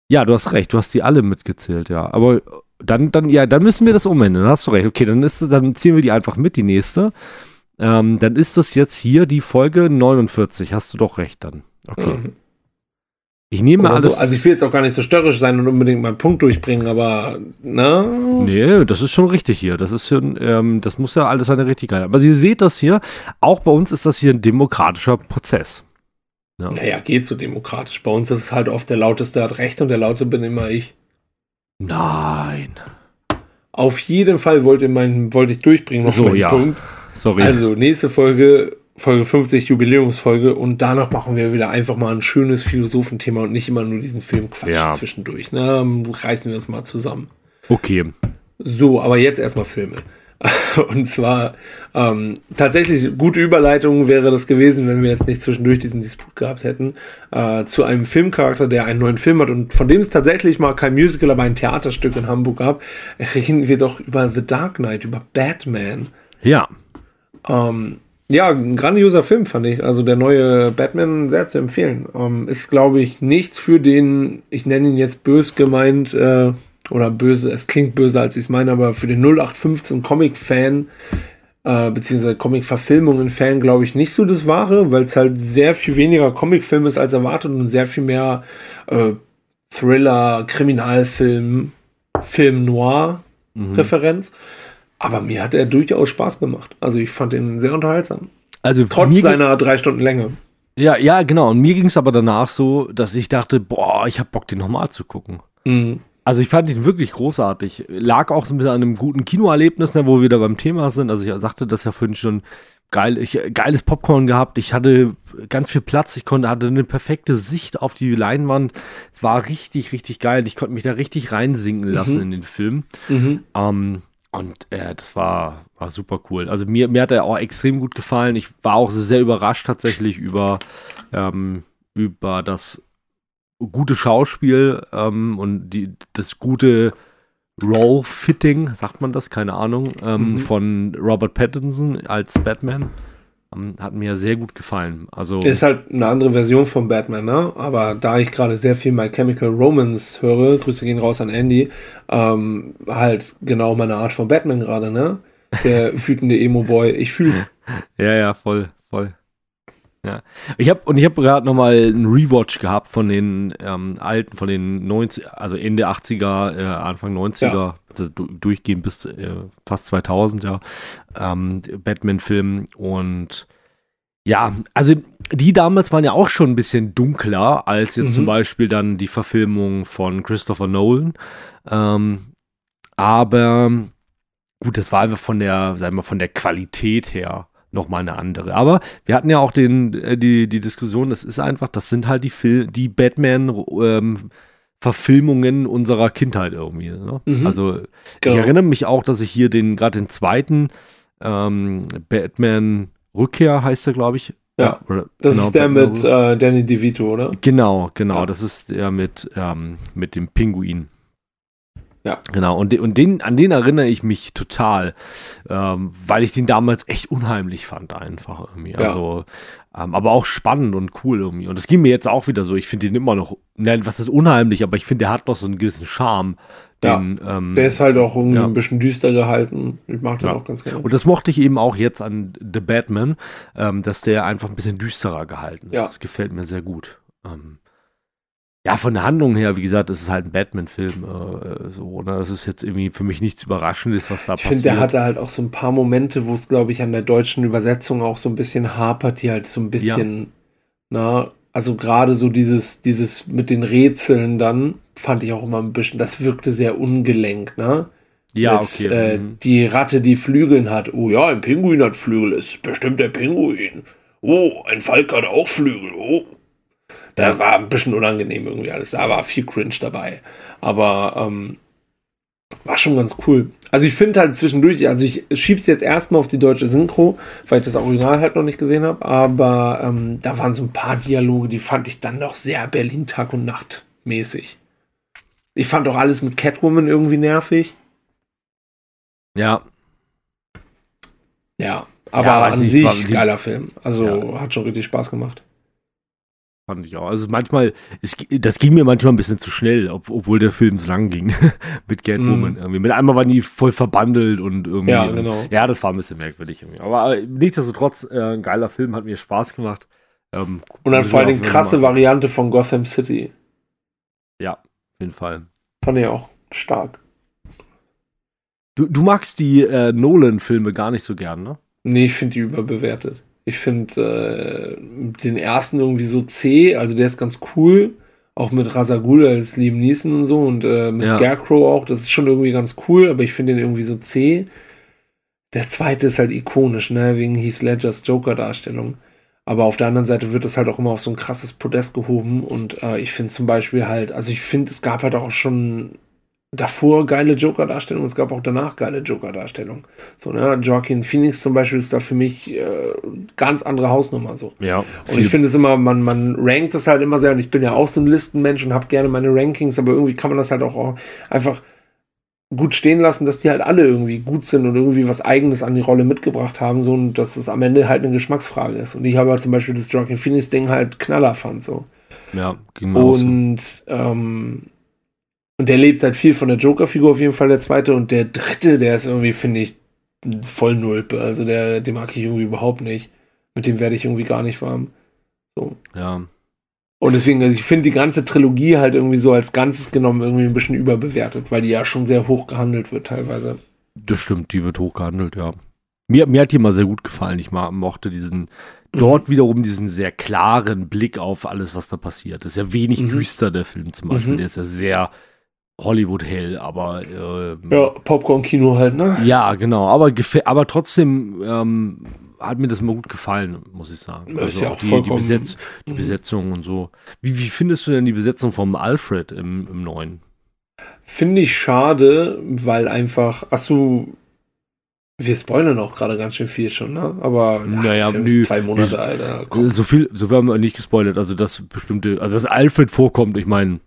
Ja, du hast recht, du hast die alle mitgezählt, ja. Aber dann, dann, ja, dann müssen wir das umändern. Dann hast du recht. Okay, dann ist dann ziehen wir die einfach mit, die nächste. Ähm, dann ist das jetzt hier die Folge 49. Hast du doch recht dann. Okay. Mhm. Ich nehme Oder alles. So. Also ich will jetzt auch gar nicht so störrisch sein und unbedingt meinen Punkt durchbringen, aber ne? Nee, das ist schon richtig hier. Das ist schon, ähm, das muss ja alles seine Richtigkeit haben. Aber Sie seht das hier, auch bei uns ist das hier ein demokratischer Prozess. Ja. Naja, geht so demokratisch. Bei uns ist es halt oft der Lauteste hat Recht und der Laute bin immer ich. Nein. Auf jeden Fall wollte, mein, wollte ich durchbringen noch so, ja. Punkt. Sorry. Also, nächste Folge, Folge 50, Jubiläumsfolge und danach machen wir wieder einfach mal ein schönes Philosophenthema und nicht immer nur diesen Filmquatsch ja. zwischendurch. Ne? Reißen wir uns mal zusammen. Okay. So, aber jetzt erstmal Filme. Und zwar ähm, tatsächlich gute Überleitung wäre das gewesen, wenn wir jetzt nicht zwischendurch diesen Disput gehabt hätten, äh, zu einem Filmcharakter, der einen neuen Film hat und von dem es tatsächlich mal kein Musical, aber ein Theaterstück in Hamburg gab, reden wir doch über The Dark Knight, über Batman. Ja. Ähm, ja, ein grandioser Film fand ich. Also der neue Batman sehr zu empfehlen. Ähm, ist, glaube ich, nichts für den, ich nenne ihn jetzt bös gemeint, äh, oder böse, es klingt böse, als ich es meine, aber für den 0815 Comic-Fan, äh, beziehungsweise Comic-Verfilmungen-Fan, glaube ich, nicht so das Wahre, weil es halt sehr viel weniger Comic-Film ist als erwartet und sehr viel mehr äh, Thriller, Kriminalfilm, Film Noir-Referenz. Mhm. Aber mir hat er durchaus Spaß gemacht. Also ich fand ihn sehr unterhaltsam. Also trotz seiner drei Stunden Länge. Ja, ja, genau. Und mir ging es aber danach so, dass ich dachte, boah, ich habe Bock, den nochmal zu gucken. Mhm. Also ich fand ihn wirklich großartig. Lag auch so ein bisschen an einem guten Kinoerlebnis, ne, wo wir da beim Thema sind. Also ich sagte das ja vorhin schon. Geil, ich, geiles Popcorn gehabt. Ich hatte ganz viel Platz. Ich konnte, hatte eine perfekte Sicht auf die Leinwand. Es war richtig, richtig geil. Ich konnte mich da richtig reinsinken lassen mhm. in den Film. Mhm. Ähm, und äh, das war, war super cool. Also mir, mir hat er auch extrem gut gefallen. Ich war auch sehr überrascht tatsächlich über, ähm, über das gute Schauspiel ähm, und die, das gute Role-Fitting, sagt man das, keine Ahnung, ähm, mhm. von Robert Pattinson als Batman. Ähm, hat mir sehr gut gefallen. Also ist halt eine andere Version von Batman, ne? Aber da ich gerade sehr viel My Chemical Romance höre, Grüße gehen raus an Andy, ähm, halt genau meine Art von Batman gerade, ne? Der wütende Emo-Boy. Ich fühl's. Ja, ja, voll, voll. Ja. Ich habe und ich habe gerade noch mal einen Rewatch gehabt von den ähm, alten, von den 90, also Ende 80er, äh, Anfang 90er, ja. also durchgehend bis äh, fast 2000 ja, ähm, Batman-Film und ja, also die damals waren ja auch schon ein bisschen dunkler als jetzt mhm. zum Beispiel dann die Verfilmung von Christopher Nolan. Ähm, aber gut, das war einfach von der, sagen wir, von der Qualität her nochmal eine andere. Aber wir hatten ja auch den, äh, die, die Diskussion, das ist einfach, das sind halt die, Fil die Batman- ähm, Verfilmungen unserer Kindheit irgendwie. Ne? Mhm. Also genau. ich erinnere mich auch, dass ich hier den gerade den zweiten ähm, Batman Rückkehr heißt er, glaube ich. Ja, oder, das genau, ist der Batman mit äh, Danny DeVito, oder? Genau, genau. Ja. Das ist der mit, ähm, mit dem Pinguin. Ja. Genau, und, und den, an den erinnere ich mich total, ähm, weil ich den damals echt unheimlich fand, einfach irgendwie. Also, ja. ähm, aber auch spannend und cool irgendwie. Und das ging mir jetzt auch wieder so. Ich finde den immer noch, ne, was ist unheimlich, aber ich finde, der hat noch so einen gewissen Charme. Den, ja, ähm, der ist halt auch irgendwie ja. ein bisschen düster gehalten. Ich mag den auch ganz gerne. Und das mochte ich eben auch jetzt an The Batman, ähm, dass der einfach ein bisschen düsterer gehalten ist. Das gefällt mir sehr gut. Ähm, ja, von der Handlung her, wie gesagt, das ist halt ein Batman-Film. Äh, so, ne? Das ist jetzt irgendwie für mich nichts Überraschendes, was da ich passiert. Ich finde, der hatte halt auch so ein paar Momente, wo es, glaube ich, an der deutschen Übersetzung auch so ein bisschen hapert, die halt so ein bisschen, ja. na, also gerade so dieses, dieses mit den Rätseln dann, fand ich auch immer ein bisschen, das wirkte sehr ungelenk, ne? Ja, mit, okay. Äh, mhm. die Ratte, die Flügeln hat. Oh ja, ein Pinguin hat Flügel, ist bestimmt der Pinguin. Oh, ein Falk hat auch Flügel. Oh, da war ein bisschen unangenehm irgendwie alles. Da war viel Cringe dabei. Aber ähm, war schon ganz cool. Also ich finde halt zwischendurch, also ich schieb's jetzt erstmal auf die deutsche Synchro, weil ich das Original halt noch nicht gesehen habe, aber ähm, da waren so ein paar Dialoge, die fand ich dann doch sehr Berlin Tag und Nacht mäßig. Ich fand auch alles mit Catwoman irgendwie nervig. Ja. Ja, aber ja, an nicht, sich geiler Film. Also ja. hat schon richtig Spaß gemacht. Fand ich auch. Also manchmal, es, das ging mir manchmal ein bisschen zu schnell, ob, obwohl der Film so lang ging mit Catwoman. Mm. Irgendwie. Mit einmal waren die voll verbandelt und irgendwie. Ja, genau. Ja, das war ein bisschen merkwürdig irgendwie. Aber äh, nichtsdestotrotz, äh, ein geiler Film, hat mir Spaß gemacht. Ähm, und dann vor allem krasse Variante von Gotham City. Ja, auf jeden Fall. Fand ich auch stark. Du, du magst die äh, Nolan-Filme gar nicht so gern, ne? Nee, ich finde die überbewertet. Ich finde äh, den ersten irgendwie so zäh, also der ist ganz cool. Auch mit Rasagul als Liam Neeson und so und äh, mit ja. Scarecrow auch. Das ist schon irgendwie ganz cool, aber ich finde den irgendwie so zäh. Der zweite ist halt ikonisch, ne, wegen Heath Ledgers Joker-Darstellung. Aber auf der anderen Seite wird das halt auch immer auf so ein krasses Podest gehoben und äh, ich finde zum Beispiel halt, also ich finde, es gab halt auch schon davor geile Joker-Darstellungen, es gab auch danach geile Joker-Darstellungen. So, ne, Joaquin Phoenix zum Beispiel ist da für mich äh, ganz andere Hausnummer so. Ja. Und ich finde es immer, man, man rankt es halt immer sehr und ich bin ja auch so ein Listenmensch und habe gerne meine Rankings, aber irgendwie kann man das halt auch, einfach gut stehen lassen, dass die halt alle irgendwie gut sind und irgendwie was Eigenes an die Rolle mitgebracht haben, so und dass es am Ende halt eine Geschmacksfrage ist. Und ich habe halt zum Beispiel das Joaquin Phoenix-Ding halt Knaller fand, so. Ja, ging mir Und ähm, und der lebt halt viel von der Joker-Figur auf jeden Fall, der zweite. Und der dritte, der ist irgendwie, finde ich, voll Nulpe. Also der, den mag ich irgendwie überhaupt nicht. Mit dem werde ich irgendwie gar nicht warm. So. Ja. Und deswegen, also ich finde die ganze Trilogie halt irgendwie so als Ganzes genommen irgendwie ein bisschen überbewertet, weil die ja schon sehr hoch gehandelt wird teilweise. Das stimmt, die wird hoch gehandelt, ja. Mir, mir hat die immer sehr gut gefallen. Ich mochte diesen, dort mhm. wiederum diesen sehr klaren Blick auf alles, was da passiert. Das ist ja wenig mhm. düster, der Film zum Beispiel. Mhm. Der ist ja sehr, Hollywood hell, aber äh, ja Popcorn-Kino halt, ne? Ja, genau. Aber aber trotzdem ähm, hat mir das mal gut gefallen, muss ich sagen. Also ja auch die, die, Besetz die mhm. Besetzung und so. Wie, wie findest du denn die Besetzung vom Alfred im, im neuen? Finde ich schade, weil einfach, ach so, wir spoilern auch gerade ganz schön viel schon, ne? Aber ach, naja, nö, zwei Monate, Alter. Komm. So viel, so viel haben wir nicht gespoilert. Also, dass bestimmte, also dass Alfred vorkommt, ich meine,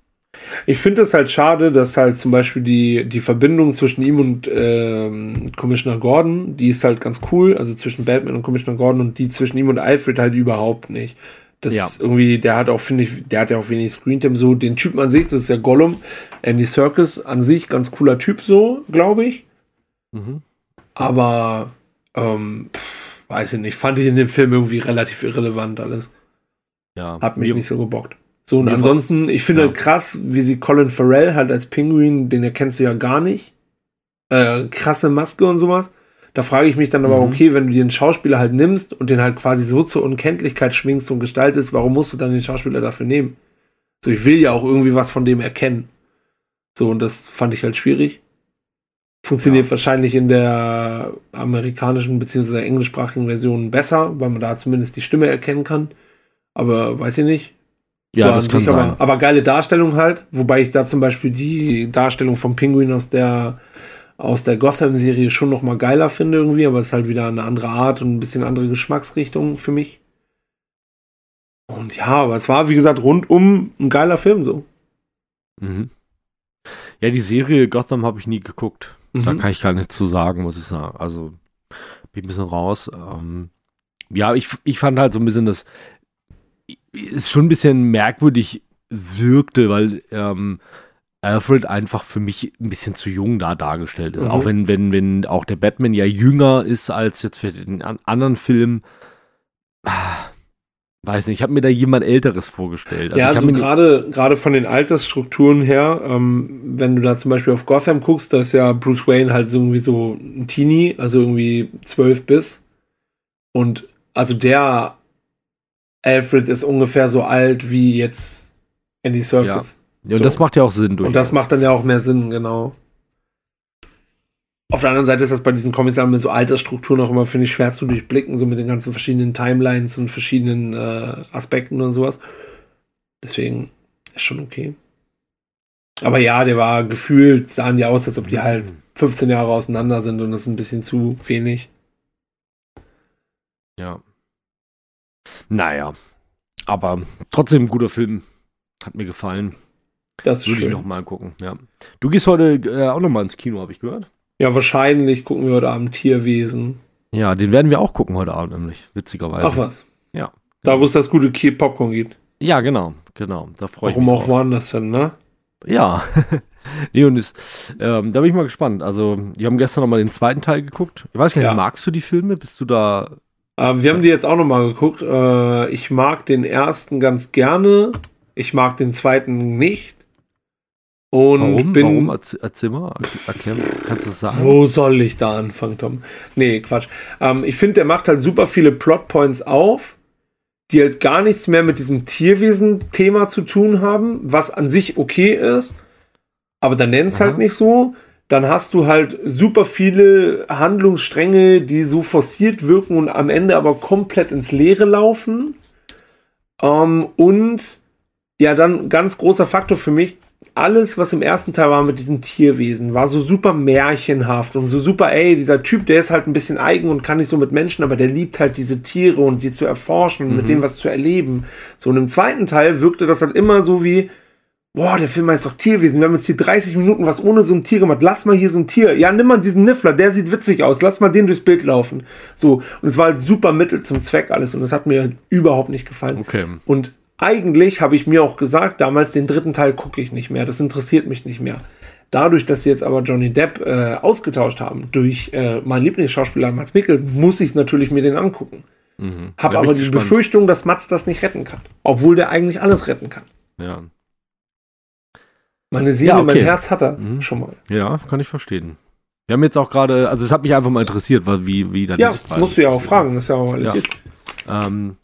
ich finde es halt schade, dass halt zum Beispiel die, die Verbindung zwischen ihm und ähm, Commissioner Gordon, die ist halt ganz cool, also zwischen Batman und Commissioner Gordon und die zwischen ihm und Alfred halt überhaupt nicht. Das ja. irgendwie, der hat auch, finde ich, der hat ja auch wenig Screentime so. Den Typen an sich, das ist ja Gollum, Andy Serkis an sich, ganz cooler Typ so, glaube ich. Mhm. Aber, ähm, pff, weiß ich nicht, fand ich in dem Film irgendwie relativ irrelevant alles. Ja. Hat mich nicht so gebockt. So, und war- ansonsten, ich finde Ja. halt krass, wie sie Colin Farrell halt als Pinguin, den erkennst du ja gar nicht. Äh, krasse Maske und sowas. Da frage ich mich dann aber, Mhm. okay, wenn du dir einen Schauspieler halt nimmst und den halt quasi so zur Unkenntlichkeit schwingst und gestaltest, warum musst du dann den Schauspieler dafür nehmen? So, ich will ja auch irgendwie was von dem erkennen. So, und das fand ich halt schwierig. Funktioniert Ja. wahrscheinlich in der amerikanischen bzw. englischsprachigen Version besser, weil man da zumindest die Stimme erkennen kann. Aber weiß ich nicht. Ja, So das an kann sich, sein. Aber, aber geile Darstellung halt, wobei ich da zum Beispiel die Darstellung vom Pinguin aus der aus der Gotham-Serie schon noch mal geiler finde irgendwie, aber es ist halt wieder eine andere Art und ein bisschen andere Geschmacksrichtung für mich. Und ja, aber es war, wie gesagt, rundum ein geiler Film so. Mhm. Ja, die Serie Gotham habe ich nie geguckt. Da Mhm. kann ich gar nichts zu sagen, muss ich sagen. Also bin ein bisschen raus. Ähm, ja, ich, ich fand halt so ein bisschen das ist schon ein bisschen merkwürdig wirkte, weil ähm, Alfred einfach für mich ein bisschen zu jung da dargestellt ist. Mhm. Auch wenn, wenn, wenn auch der Batman ja jünger ist als jetzt für den an anderen Film. Ah, weiß nicht, ich habe mir da jemand Älteres vorgestellt. ja, also mir nicht- gerade gerade von den Altersstrukturen her, ähm, wenn du da zum Beispiel auf Gotham guckst, da ist ja Bruce Wayne halt so irgendwie so ein Teenie, also irgendwie 12 bis. Und also der Alfred ist ungefähr so alt wie jetzt Andy Serkis. ja, und so. das macht ja auch Sinn durch. Und das macht dann ja auch mehr Sinn, genau. Auf der anderen Seite ist das bei diesen Comics mit so Altersstrukturen auch immer, finde ich, schwer zu durchblicken, so mit den ganzen verschiedenen Timelines und verschiedenen äh, Aspekten und sowas. Deswegen ist schon okay. Aber ja, der war gefühlt, sahen die aus, als ob die halt 15 Jahre auseinander sind und das ist ein bisschen zu wenig. Ja. Naja. Aber trotzdem ein guter Film. Hat mir gefallen. Das Würde ich noch mal gucken, ja. Du gehst heute äh, auch noch mal ins Kino, habe ich gehört. Ja, wahrscheinlich gucken wir heute Abend Tierwesen. Ja, den werden wir auch gucken heute Abend nämlich, witzigerweise. Ach was. Ja. Da, wo es das gute Ki- Popcorn gibt. Ja, genau, genau. Da freue ich Warum mich auch drauf. woanders denn, ne? Ja. nee, und ist, ähm, da bin ich mal gespannt. Also, wir haben gestern noch mal den zweiten Teil geguckt. Ich weiß gar nicht, Ja. magst du die Filme? Bist du da Ähm, wir haben die jetzt auch nochmal geguckt. Äh, ich mag den ersten ganz gerne. Ich mag den zweiten nicht. Und Warum? bin. Warum? Erz- Erzähl mal. Erklär, kannst du das sagen? Wo soll ich da anfangen, Tom? Nee, Quatsch. Ähm, ich finde, der macht halt super viele Plotpoints auf, die halt gar nichts mehr mit diesem Tierwesen-Thema zu tun haben, was an sich okay ist. Aber dann nennt es halt nicht so. Dann hast du halt super viele Handlungsstränge, die so forciert wirken und am Ende aber komplett ins Leere laufen. Ähm, und ja, dann ganz großer Faktor für mich, alles, was im ersten Teil war mit diesen Tierwesen, war so super märchenhaft und so super, ey, dieser Typ, der ist halt ein bisschen eigen und kann nicht so mit Menschen, aber der liebt halt diese Tiere und die zu erforschen und mit denen was zu erleben. So, und im zweiten Teil wirkte das halt immer so wie, boah, der Film heißt doch Tierwesen, wir haben jetzt hier 30 Minuten was ohne so ein Tier gemacht, lass mal hier so ein Tier, ja, nimm mal diesen Niffler, der sieht witzig aus, lass mal den durchs Bild laufen. So, und es war halt super Mittel zum Zweck alles und das hat mir halt überhaupt nicht gefallen. Okay. Und eigentlich habe ich mir auch gesagt, damals den dritten Teil gucke ich nicht mehr. Das interessiert mich nicht mehr. Dadurch, dass sie jetzt aber Johnny Depp äh, ausgetauscht haben durch äh, meinen Lieblingsschauspieler Mats Mikkelsen, muss ich natürlich mir den angucken. Mhm. Habe aber die gespannt. Befürchtung, dass Mats das nicht retten kann. Obwohl der eigentlich alles retten kann. Ja. Meine Seele, Ja, okay. mein Herz hat er Mhm. schon mal. ja, kann ich verstehen. Wir haben jetzt auch gerade, also es hat mich einfach mal interessiert, wie, wie da Ja, musst du ja auch fragen. Das ist ja auch alles Ja. Ähm,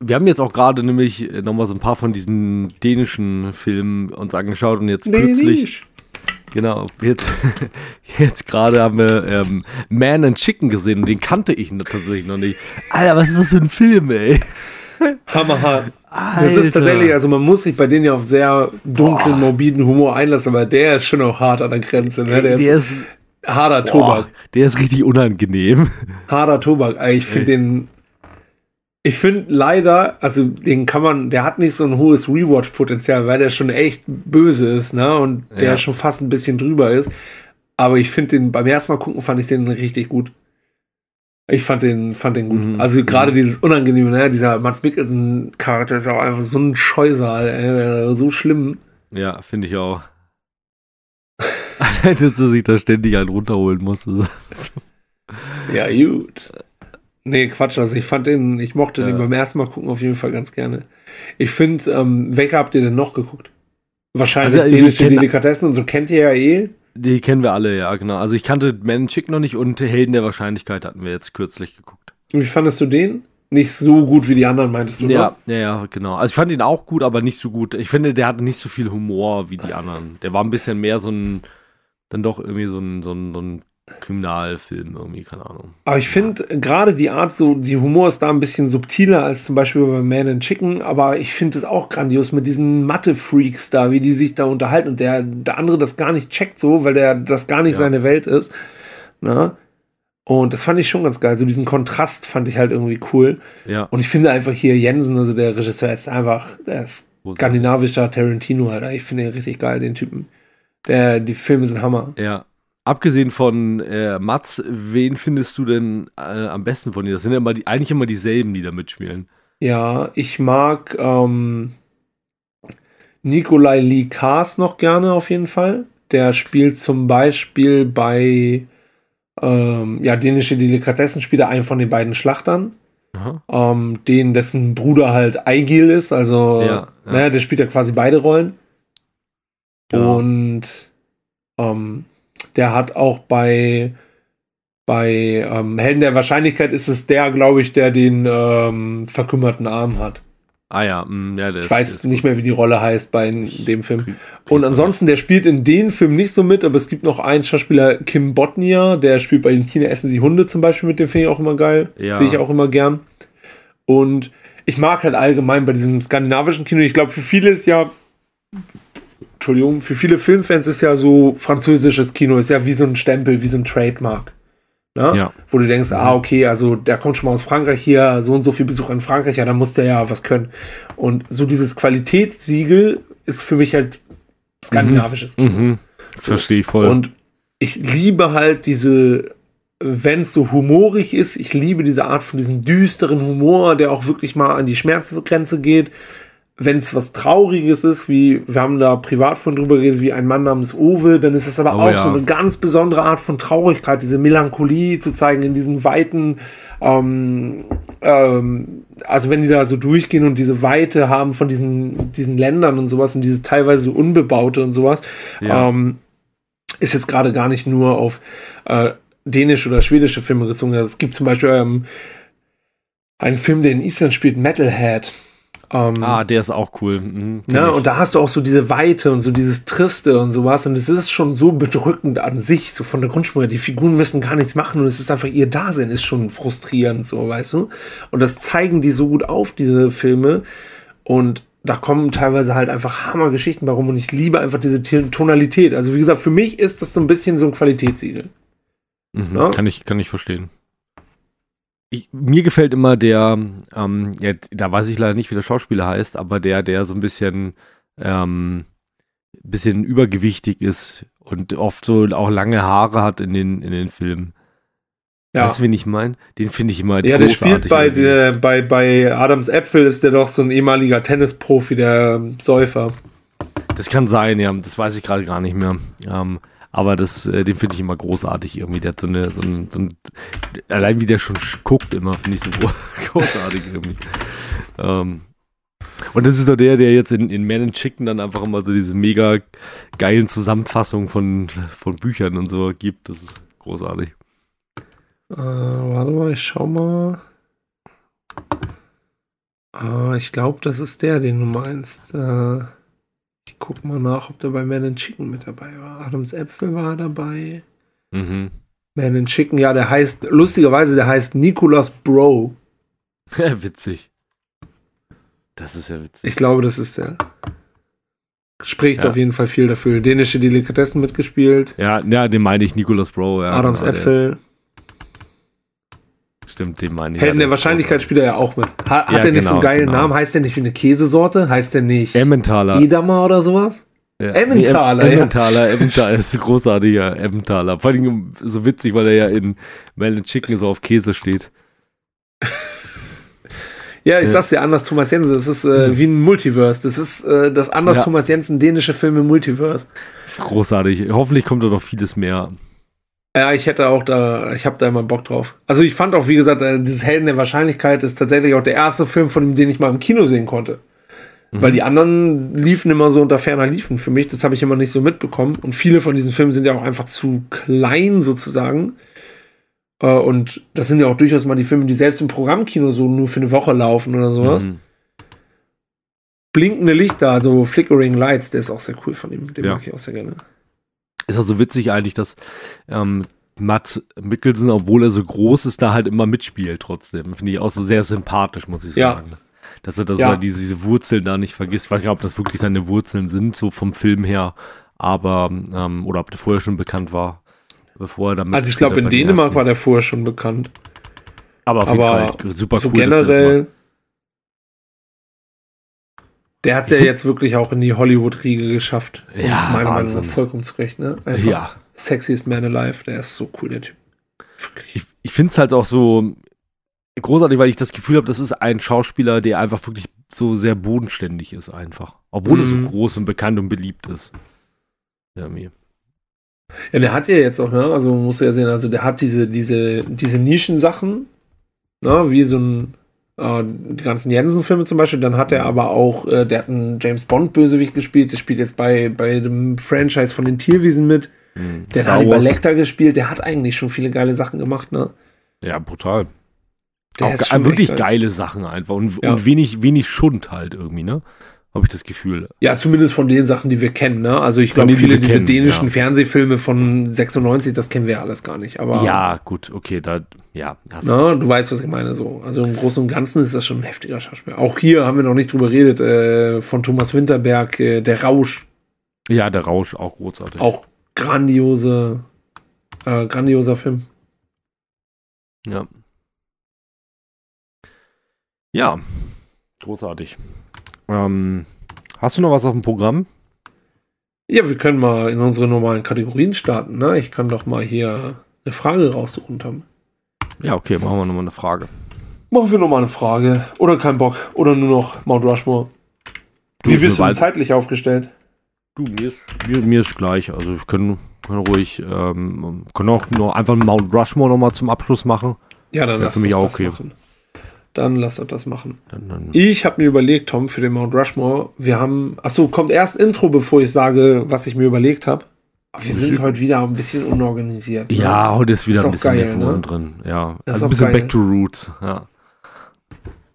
wir haben jetzt auch gerade nämlich nochmal so ein paar von diesen dänischen Filmen uns angeschaut und jetzt kürzlich, genau, jetzt, jetzt gerade haben wir ähm, Man and Chicken gesehen und den kannte ich tatsächlich noch nicht. Alter, was ist das für ein Film, ey? Hammerhart. Alter. Das ist tatsächlich, also man muss sich bei denen ja auf sehr dunklen, Boah. morbiden Humor einlassen, aber der ist schon auch hart an der Grenze. Ne? Der, der ist ist, harter boah, Tobak. der ist richtig unangenehm. Harter Tobak. Ey, Ich finde den. Ich finde leider, also den kann man, der hat nicht so ein hohes Rewatch-Potenzial, weil der schon echt böse ist, ne? Und der Ja. schon fast ein bisschen drüber ist. Aber ich finde den, beim ersten Mal gucken, fand ich den richtig gut. Ich fand den, fand den gut. Mhm. Also gerade dieses Unangenehme, ne? Dieser Mats Mikkelsen-Charakter ist auch einfach so ein Scheusal, ey, so schlimm. Ja, finde ich auch. Allein, dass er sich da ständig einen runterholen muss. Ja, gut. Nee, Quatsch, also ich fand den, ich mochte ja. den beim ersten Mal gucken auf jeden Fall ganz gerne. Ich finde, ähm, welche habt ihr denn noch geguckt? Wahrscheinlich also, dänische Delikatessen und so kennt ihr ja eh. Die kennen wir alle, ja, genau. Also ich kannte Man Chick noch nicht und Helden der Wahrscheinlichkeit hatten wir jetzt kürzlich geguckt. Und wie fandest du den? Nicht so gut wie die anderen, meintest du? Ja, ja, ja, genau. Also ich fand ihn auch gut, aber nicht so gut. Ich finde, der hatte nicht so viel Humor wie die anderen. Der war ein bisschen mehr so ein, dann doch irgendwie so ein, so ein, so ein Kriminalfilm irgendwie, keine Ahnung. Aber ich finde ja. gerade die Art, so, die Humor ist da ein bisschen subtiler als zum Beispiel bei Man and Chicken, aber ich finde es auch grandios mit diesen Mathe-Freaks da, wie die sich da unterhalten und der, der andere das gar nicht checkt so, weil der das gar nicht ja. seine Welt ist. Ne? Und das fand ich schon ganz geil. So diesen Kontrast fand ich halt irgendwie cool. Ja. Und ich finde einfach hier Jensen, also der Regisseur, ist einfach, der ist skandinavischer Tarantino, Alter. Ich finde ihn richtig geil, den Typen. Der, die Filme sind Hammer. Ja, Abgesehen von äh, Mats, wen findest du denn äh, am besten von dir? Das sind ja immer die, eigentlich immer dieselben, die da mitspielen. Ja, ich mag ähm, Nikolai Lee Kaas noch gerne auf jeden Fall. Der spielt zum Beispiel bei ähm, ja, dänische Delikatessen spielt er einen von den beiden Schlachtern. Ähm, den, dessen Bruder halt Eigil ist, also ja, ja. Ne, der spielt ja quasi beide Rollen. Ja. Und ähm, der hat auch bei, bei ähm, Helden der Wahrscheinlichkeit ist es der, glaube ich, der den ähm, verkümmerten Arm hat. Ah ja, mh, mm, ja der Ich weiß nicht mehr, wie die Rolle heißt bei dem Film. Und ansonsten, der spielt in den Filmen nicht so mit, aber es gibt noch einen Schauspieler, Kim Botnia, der spielt bei den Tina Essen Sie Hunde zum Beispiel mit, dem finde ich auch immer geil. Ja. Sehe ich auch immer gern. Und ich mag halt allgemein bei diesem skandinavischen Kino, ich glaube, für viele ist ja Entschuldigung, für viele Filmfans ist ja so französisches Kino, ist ja wie so ein Stempel, wie so ein Trademark. Ne? Ja. Wo du denkst, ah, okay, also der kommt schon mal aus Frankreich hier, so und so viel Besuch in Frankreich, ja, dann muss der ja was können. Und so dieses Qualitätssiegel ist für mich halt skandinavisches mhm. Kino. Mhm. Verstehe ich voll. Und ich liebe halt diese, wenn es so humorig ist, ich liebe diese Art von diesem düsteren Humor, der auch wirklich mal an die Schmerzgrenze geht wenn es was Trauriges ist, wie wir haben da privat von drüber geredet, wie ein Mann namens Uwe, dann ist es aber oh, auch ja. so eine ganz besondere Art von Traurigkeit, diese Melancholie zu zeigen in diesen weiten, ähm, ähm, also wenn die da so durchgehen und diese Weite haben von diesen, diesen Ländern und sowas und dieses teilweise so unbebaute und sowas, ja. ähm, ist jetzt gerade gar nicht nur auf äh, dänische oder schwedische Filme gezogen. Also es gibt zum Beispiel ähm, einen Film, der in Island spielt, Metalhead. Ähm, ah, der ist auch cool. Mhm, ne, und da hast du auch so diese Weite und so dieses Triste und sowas. Und es ist schon so bedrückend an sich, so von der Grundspur. Die Figuren müssen gar nichts machen und es ist einfach ihr Dasein ist schon frustrierend, so, weißt du? Und das zeigen die so gut auf, diese Filme. Und da kommen teilweise halt einfach Hammergeschichten warum und ich liebe einfach diese Tonalität. Also wie gesagt, für mich ist das so ein bisschen so ein Qualitätssiegel. Mhm, ja? Kann ich, kann ich verstehen ich, mir gefällt immer der, ähm, ja, da weiß ich leider nicht, wie der Schauspieler heißt, aber der, der so ein bisschen, ähm, bisschen übergewichtig ist und oft so auch lange Haare hat in den, in den Filmen. Ja. Das, wen ich meine? Den finde ich immer Ja, der spielt bei, der, bei, bei Adams Äpfel, ist der doch so ein ehemaliger Tennisprofi, der Säufer. Das kann sein, ja. Das weiß ich gerade gar nicht mehr. Ähm, aber das, äh, den finde ich immer großartig irgendwie. Der hat so eine, so ein, so ein allein wie der schon guckt immer, finde ich so großartig irgendwie. Ähm, und das ist doch der, der jetzt in, in Man and Chicken dann einfach immer so diese mega geilen Zusammenfassungen von, von Büchern und so gibt. Das ist großartig. Äh, warte mal, ich schau mal. Äh, ich glaube, das ist der, den du meinst. Äh ich guck mal nach, ob der bei Man and Chicken mit dabei war. Adams Äpfel war dabei. Mhm. Man and Chicken, ja, der heißt, lustigerweise, der heißt Nicolas Bro. Ja, witzig. Das ist ja witzig. Ich glaube, das ist der. Spricht ja. auf jeden Fall viel dafür. Dänische Delikatessen mitgespielt. Ja, ja, den meine ich, Nicolas Bro. Ja, Adams genau, Äpfel. Stimmt, den meine ich. Helden der Wahrscheinlichkeit spielt er ja auch mit. Hat, ja, er nicht genau, so einen geilen genau. Namen? Heißt der nicht wie eine Käsesorte? Heißt der nicht Emmentaler. Edamer oder sowas? Ja. Emmentaler, nee, Emmentaler, ja. Emmentaler ist ein großartiger Emmentaler. Vor allem so witzig, weil er ja in Melon Chicken so auf Käse steht. ja, ich ja. sag's dir, Anders Thomas Jensen, das ist äh, wie ein Multiverse. Das ist äh, das Anders ja. Thomas Jensen dänische Film im Multiverse. Großartig. Hoffentlich kommt da noch vieles mehr. Ja, ich hätte auch da, ich habe da immer Bock drauf. Also ich fand auch, wie gesagt, äh, dieses Helden der Wahrscheinlichkeit ist tatsächlich auch der erste Film von ihm, den ich mal im Kino sehen konnte. Mhm. Weil die anderen liefen immer so unter ferner Liefen für mich. Das habe ich immer nicht so mitbekommen. Und viele von diesen Filmen sind ja auch einfach zu klein sozusagen. Äh, und das sind ja auch durchaus mal die Filme, die selbst im Programmkino so nur für eine Woche laufen oder sowas. Mhm. Blinkende Lichter, also Flickering Lights, der ist auch sehr cool von ihm. Den ja. mag ich auch sehr gerne. Ist auch so witzig eigentlich, dass ähm, Matt Mickelson, obwohl er so groß ist, da halt immer mitspielt trotzdem. Finde ich auch so sehr sympathisch, muss ich ja. sagen. Dass er, dass ja. er diese, diese Wurzeln da nicht vergisst. Ich weiß nicht, ob das wirklich seine Wurzeln sind, so vom Film her. Aber, ähm, oder ob der vorher schon bekannt war. Bevor er damit Also ich glaube, in Dänemark war der vorher schon bekannt. Aber auf jeden Aber Fall super so cool. Generell der hat es ja jetzt wirklich auch in die Hollywood-Riege geschafft. Ja, meiner Meinung nach vollkommen zurecht, ne? Einfach ja. Sexiest Man Alive, der ist so cool, der Typ. Wirklich. Ich, ich finde es halt auch so großartig, weil ich das Gefühl habe, das ist ein Schauspieler, der einfach wirklich so sehr bodenständig ist, einfach. Obwohl mhm. er so groß und bekannt und beliebt ist. Ja, mir. Ja, der hat ja jetzt auch, ne? Also man muss ja sehen, also der hat diese, diese, diese Nischensachen, ne? Wie so ein äh, die ganzen Jensen-Filme zum Beispiel. Dann hat er aber auch, äh, der hat einen James Bond-Bösewicht gespielt. Der spielt jetzt bei, bei dem Franchise von den Tierwiesen mit. Mhm. Der Star hat Hannibal Lecter gespielt. Der hat eigentlich schon viele geile Sachen gemacht, ne? Ja, brutal. Der auch wirklich geil. geile Sachen einfach und, ja. und wenig, wenig Schund halt irgendwie, ne? Habe ich das Gefühl. Ja, zumindest von den Sachen, die wir kennen. Ne? Also ich glaube, viele die diese kennen, dänischen ja. Fernsehfilme von 96, das kennen wir alles gar nicht. Aber ja, gut, okay, da ja. Na, du weißt, was ich meine. So, also im Großen und Ganzen ist das schon ein heftiger Schauspieler. Auch hier haben wir noch nicht drüber geredet äh, von Thomas Winterberg, äh, der Rausch. Ja, der Rausch auch großartig. Auch grandiose, äh, grandioser Film. Ja. Ja, großartig. Ähm, hast du noch was auf dem Programm? Ja, wir können mal in unsere normalen Kategorien starten. Ne? Ich kann doch mal hier eine Frage raussuchen, Tom. Ja, okay, machen wir nochmal eine Frage. Machen wir nochmal eine Frage. Oder kein Bock. Oder nur noch Mount Rushmore. Du, Wie bist du zeitlich aufgestellt? Du, mir ist, mir, mir ist gleich. Also wir können, können ruhig, ähm, können auch noch einfach Mount Rushmore nochmal zum Abschluss machen. Ja, dann ja, für mich auch okay. Machen. Dann lass uns das machen. Dann, dann. Ich habe mir überlegt, Tom, für den Mount Rushmore, wir haben, achso, kommt erst Intro, bevor ich sage, was ich mir überlegt habe. Wir sind heute wieder ein bisschen unorganisiert. Ne? Ja, heute ist wieder ist ein bisschen geil, ne? drin. Ja, also ein bisschen geil. back to roots. Ja.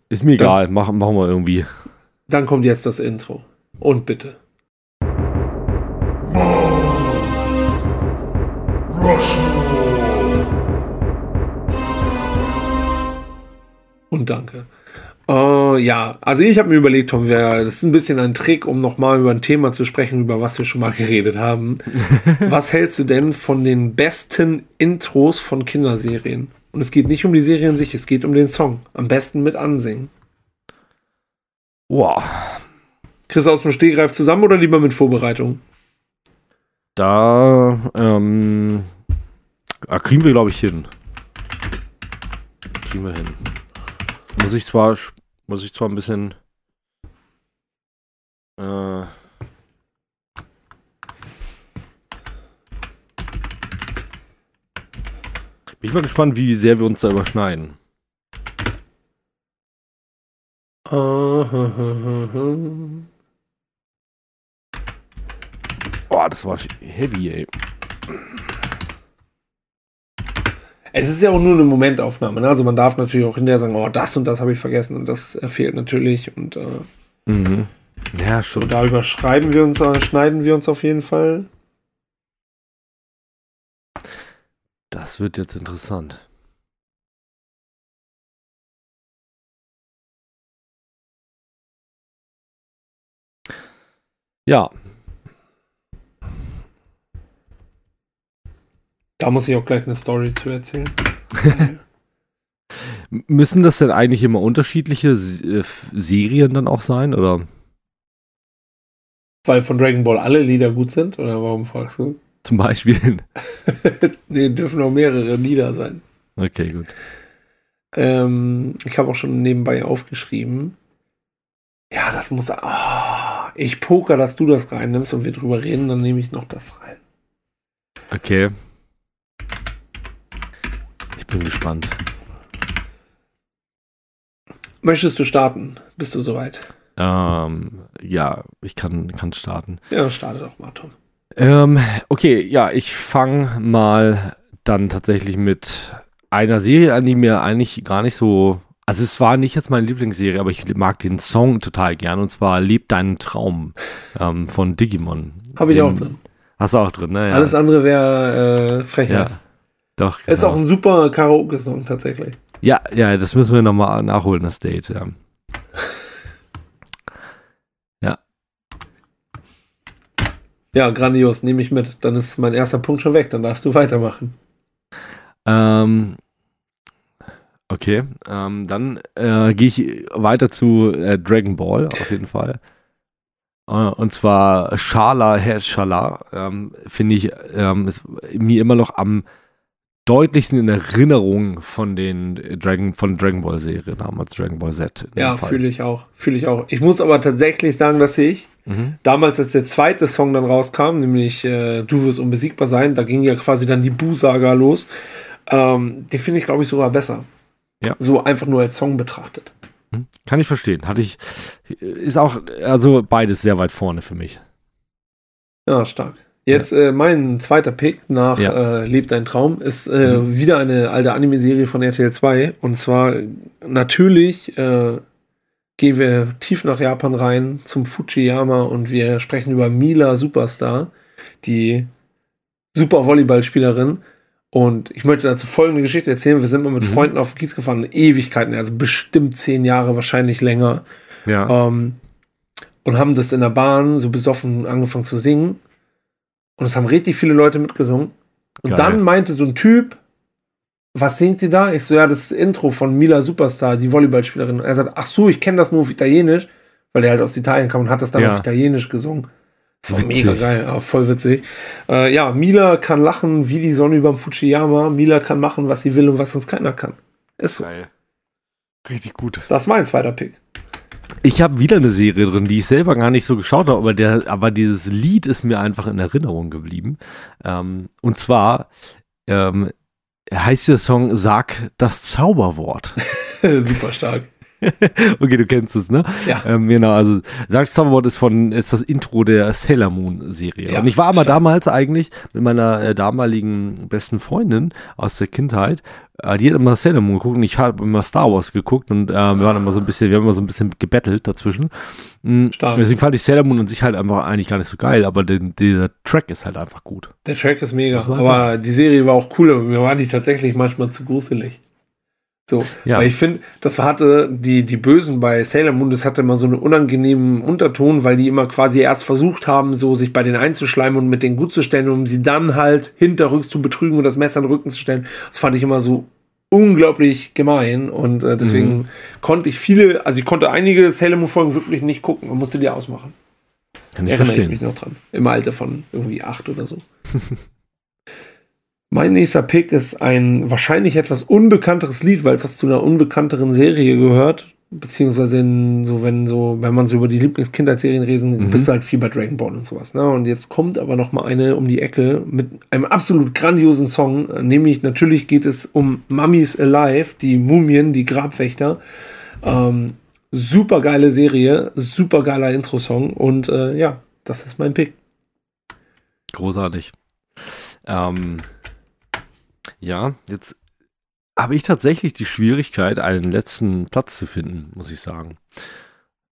Ist mir egal, dann, machen, machen wir irgendwie. Dann kommt jetzt das Intro. Und bitte. Und danke. Uh, ja, also ich habe mir überlegt, Tom, wär, das ist ein bisschen ein Trick, um nochmal über ein Thema zu sprechen, über was wir schon mal geredet haben. was hältst du denn von den besten Intros von Kinderserien? Und es geht nicht um die Serie an sich, es geht um den Song. Am besten mit ansingen. Wow. Chris aus dem Stehgreif zusammen oder lieber mit Vorbereitung? Da ähm, kriegen wir, glaube ich, hin. Kriegen wir hin. Muss ich zwar muss ich zwar ein bisschen. Äh, bin ich mal gespannt, wie sehr wir uns da überschneiden. Oh, das war heavy, ey. Es ist ja auch nur eine Momentaufnahme. Ne? Also man darf natürlich auch hinterher sagen, oh, das und das habe ich vergessen und das fehlt natürlich. Und äh, mhm. ja, schon. So, darüber schreiben wir uns, äh, schneiden wir uns auf jeden Fall. Das wird jetzt interessant. Ja, Da muss ich auch gleich eine Story zu erzählen. Müssen das denn eigentlich immer unterschiedliche äh, Serien dann auch sein, oder? Weil von Dragon Ball alle Lieder gut sind, oder warum fragst du? Zum Beispiel. nee, dürfen auch mehrere Lieder sein. Okay, gut. Ähm, ich habe auch schon nebenbei aufgeschrieben. Ja, das muss. Oh, ich poker, dass du das reinnimmst und wir drüber reden, dann nehme ich noch das rein. Okay. Bin gespannt. Möchtest du starten? Bist du soweit? Ähm, ja, ich kann, kann starten. Ja, starte doch mal, Tom. Ähm, okay, ja, ich fange mal dann tatsächlich mit einer Serie an, die mir eigentlich gar nicht so. Also es war nicht jetzt meine Lieblingsserie, aber ich mag den Song total gern und zwar Lebt deinen Traum ähm, von Digimon. Habe ich auch drin. Hast du auch drin, ne? Ja. Alles andere wäre äh, frecher. Ja, doch. Genau. Ist auch ein super Karaoke-Song tatsächlich. Ja, ja, das müssen wir nochmal nachholen, das Date, ja. ja. Ja, grandios, nehme ich mit. Dann ist mein erster Punkt schon weg, dann darfst du weitermachen. Ähm, okay, ähm, dann äh, gehe ich weiter zu äh, Dragon Ball, auf jeden Fall. Äh, und zwar Shala Herr Shala, ähm, finde ich, ähm, ist mir immer noch am deutlichsten in Erinnerung von den Dragon, von Dragon Ball Serie damals, Dragon Ball Z. Ja, fühle ich auch, fühle ich auch. Ich muss aber tatsächlich sagen, dass ich mhm. damals, als der zweite Song dann rauskam, nämlich äh, Du wirst unbesiegbar sein, da ging ja quasi dann die Bu-Saga los. Ähm, den finde ich, glaube ich, sogar besser. Ja. So einfach nur als Song betrachtet. Mhm. Kann ich verstehen. Hatte ich, ist auch, also beides sehr weit vorne für mich. Ja, stark. Jetzt ja. äh, mein zweiter Pick nach ja. äh, Lebt ein Traum ist äh, mhm. wieder eine alte Anime-Serie von RTL 2. Und zwar natürlich äh, gehen wir tief nach Japan rein zum Fujiyama und wir sprechen über Mila Superstar, die Super Volleyballspielerin. Und ich möchte dazu folgende Geschichte erzählen. Wir sind mal mit mhm. Freunden auf den Kiez gefahren, Ewigkeiten, also bestimmt zehn Jahre, wahrscheinlich länger. Ja. Ähm, und haben das in der Bahn so besoffen angefangen zu singen. Und es haben richtig viele Leute mitgesungen. Und Geil. dann meinte so ein Typ, was singt ihr da? Ich so, ja, das Intro von Mila Superstar, die Volleyballspielerin. Und er sagt, ach so, ich kenne das nur auf Italienisch, weil er halt aus Italien kam und hat das dann ja. auf Italienisch gesungen. Das war witzig. mega geil, ja, voll witzig. Äh, ja, Mila kann lachen wie die Sonne überm Fujiyama. Mila kann machen, was sie will und was sonst keiner kann. Ist so. Geil. Richtig gut. Das ist mein zweiter Pick. Ich habe wieder eine Serie drin, die ich selber gar nicht so geschaut habe, aber, aber dieses Lied ist mir einfach in Erinnerung geblieben. Ähm, und zwar ähm, heißt der Song Sag das Zauberwort. Super stark. okay, du kennst es, ne? Ja. Ähm, genau, also Sag's Zauberwort ist von, ist das Intro der Sailor Moon Serie. Ja, und ich war aber stark. damals eigentlich mit meiner äh, damaligen besten Freundin aus der Kindheit, äh, die hat immer Sailor Moon geguckt und ich habe immer Star Wars geguckt und äh, wir waren immer so ein bisschen, wir haben immer so ein bisschen gebettelt dazwischen. Mhm. Stark. Deswegen fand ich Sailor Moon an sich halt einfach eigentlich gar nicht so geil, aber den, dieser Track ist halt einfach gut. Der Track ist mega, aber die Serie war auch cool, aber mir war die tatsächlich manchmal zu gruselig. So, ja. weil ich finde, das hatte die, die Bösen bei Sailor Moon, das hatte immer so einen unangenehmen Unterton, weil die immer quasi erst versucht haben, so sich bei denen einzuschleimen und mit denen gut zu stellen, um sie dann halt hinterrücks zu betrügen und das Messer in den Rücken zu stellen. Das fand ich immer so unglaublich gemein und äh, deswegen mhm. konnte ich viele, also ich konnte einige Sailor Moon Folgen wirklich nicht gucken und musste die ausmachen. Kann ich Erinnere verstehen. ich mich noch dran. Im Alter von irgendwie acht oder so. Mein nächster Pick ist ein wahrscheinlich etwas unbekannteres Lied, weil es auch zu einer unbekannteren Serie gehört. Beziehungsweise in, so, wenn so, wenn man so über die Lieblingskindheitsserien reden, mhm. bist du halt viel bei Dragon Ball und sowas. Ne? Und jetzt kommt aber noch mal eine um die Ecke mit einem absolut grandiosen Song. Nämlich natürlich geht es um Mummies Alive, die Mumien, die Grabwächter. Ähm, super geile Serie, super geiler Intro-Song und äh, ja, das ist mein Pick. Großartig. Ähm, ja, jetzt habe ich tatsächlich die Schwierigkeit, einen letzten Platz zu finden, muss ich sagen.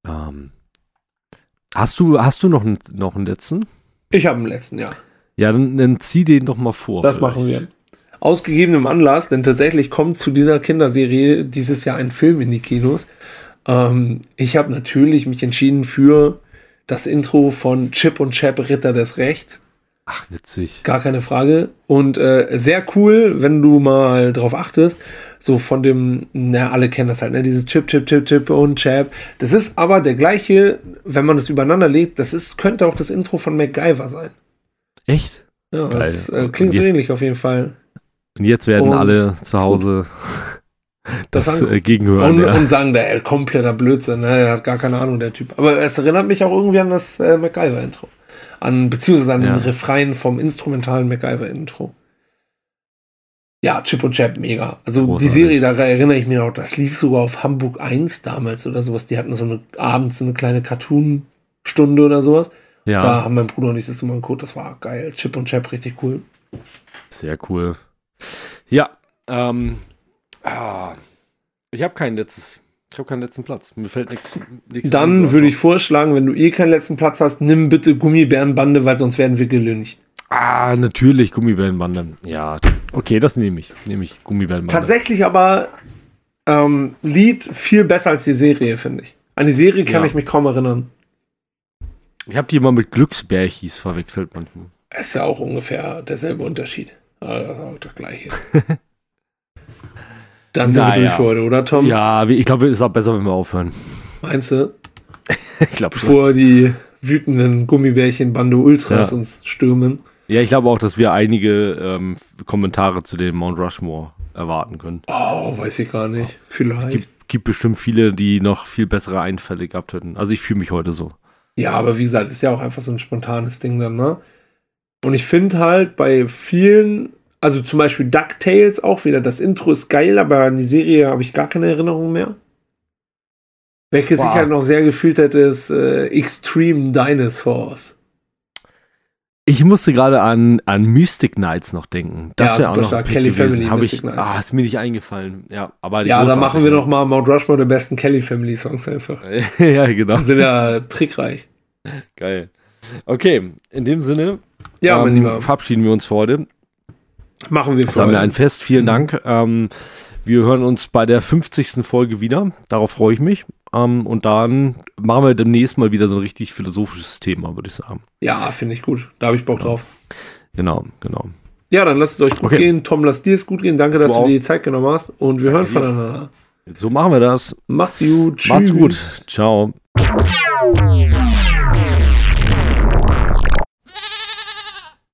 Ähm, hast du, hast du noch, einen, noch einen letzten? Ich habe einen letzten, ja. Ja, dann, dann zieh den doch mal vor. Das vielleicht. machen wir. Aus gegebenem Anlass, denn tatsächlich kommt zu dieser Kinderserie dieses Jahr ein Film in die Kinos. Ähm, ich habe natürlich mich entschieden für das Intro von Chip und Chap Ritter des Rechts. Ach, witzig. Gar keine Frage. Und äh, sehr cool, wenn du mal drauf achtest, so von dem, na, alle kennen das halt, ne? Dieses Chip, Chip, Chip, Chip und Chap. Das ist aber der gleiche, wenn man es übereinander legt, das ist, könnte auch das Intro von MacGyver sein. Echt? Ja, Geil. das äh, klingt so ähnlich auf jeden Fall. Und jetzt werden und alle zu Hause das, das äh, gegenhören. Und, ja. und sagen, der kompletter Blödsinn, ne? er hat gar keine Ahnung, der Typ. Aber es erinnert mich auch irgendwie an das äh, MacGyver-Intro an, beziehungsweise an ja. den Refrain vom instrumentalen MacGyver-Intro. Ja, Chip und Chap, mega. Also Großartig. die Serie, da erinnere ich mich noch, das lief sogar auf Hamburg 1 damals oder sowas. Die hatten so eine abends eine kleine Cartoon-Stunde oder sowas. Ja. Da haben mein Bruder und ich das immer geguckt. Das war geil. Chip und Chap, richtig cool. Sehr cool. Ja, ähm, ah, ich habe kein letztes ich habe keinen letzten Platz. Mir fällt nichts. Dann würde ich vorschlagen, wenn du eh keinen letzten Platz hast, nimm bitte Gummibärenbande, weil sonst werden wir gelüncht. Ah, natürlich Gummibärenbande. Ja, okay, das nehme ich. Nehme ich Gummibärenbande. Tatsächlich aber ähm, Lied viel besser als die Serie, finde ich. An die Serie kann ja. ich mich kaum erinnern. Ich habe die immer mit Glücksbärchis verwechselt manchmal. Ist ja auch ungefähr derselbe Unterschied. Also das gleiche. Dann sind Na, wir durch ja. für heute, oder Tom? Ja, ich glaube, es ist auch besser, wenn wir aufhören. Meinst du? ich glaube schon. Bevor die wütenden Gummibärchen Bande Ultras ja. uns stürmen. Ja, ich glaube auch, dass wir einige ähm, Kommentare zu dem Mount Rushmore erwarten können. Oh, weiß ich gar nicht. Vielleicht. Gibt, gibt bestimmt viele, die noch viel bessere Einfälle gehabt hätten. Also ich fühle mich heute so. Ja, aber wie gesagt, ist ja auch einfach so ein spontanes Ding dann, ne? Und ich finde halt bei vielen also zum Beispiel DuckTales auch wieder. Das Intro ist geil, aber an die Serie habe ich gar keine Erinnerung mehr. Welche wow. sich halt noch sehr gefühlt hat, ist äh, Extreme Dinosaurs. Ich musste gerade an, an Mystic Knights noch denken. Das ja, ja auch noch stark. Kelly gewesen. Family. Hab ich, Knights. Ah, ist mir nicht eingefallen. Ja, aber ja da machen wir noch mal Mount Rushmore der besten Kelly Family Songs einfach. ja, genau. Sind ja trickreich. Geil. Okay, in dem Sinne ja, ähm, verabschieden wir uns für heute. Machen wir Sagen wir ein Fest. Vielen mhm. Dank. Ähm, wir hören uns bei der 50. Folge wieder. Darauf freue ich mich. Ähm, und dann machen wir demnächst mal wieder so ein richtig philosophisches Thema, würde ich sagen. Ja, finde ich gut. Da habe ich Bock genau. drauf. Genau, genau. Ja, dann lasst es euch gut okay. gehen. Tom, lass dir es gut gehen. Danke, dass du, du dir die Zeit genommen hast. Und wir Danke hören voneinander. So machen wir das. Macht's gut. Tschüss. Macht's gut. Ciao.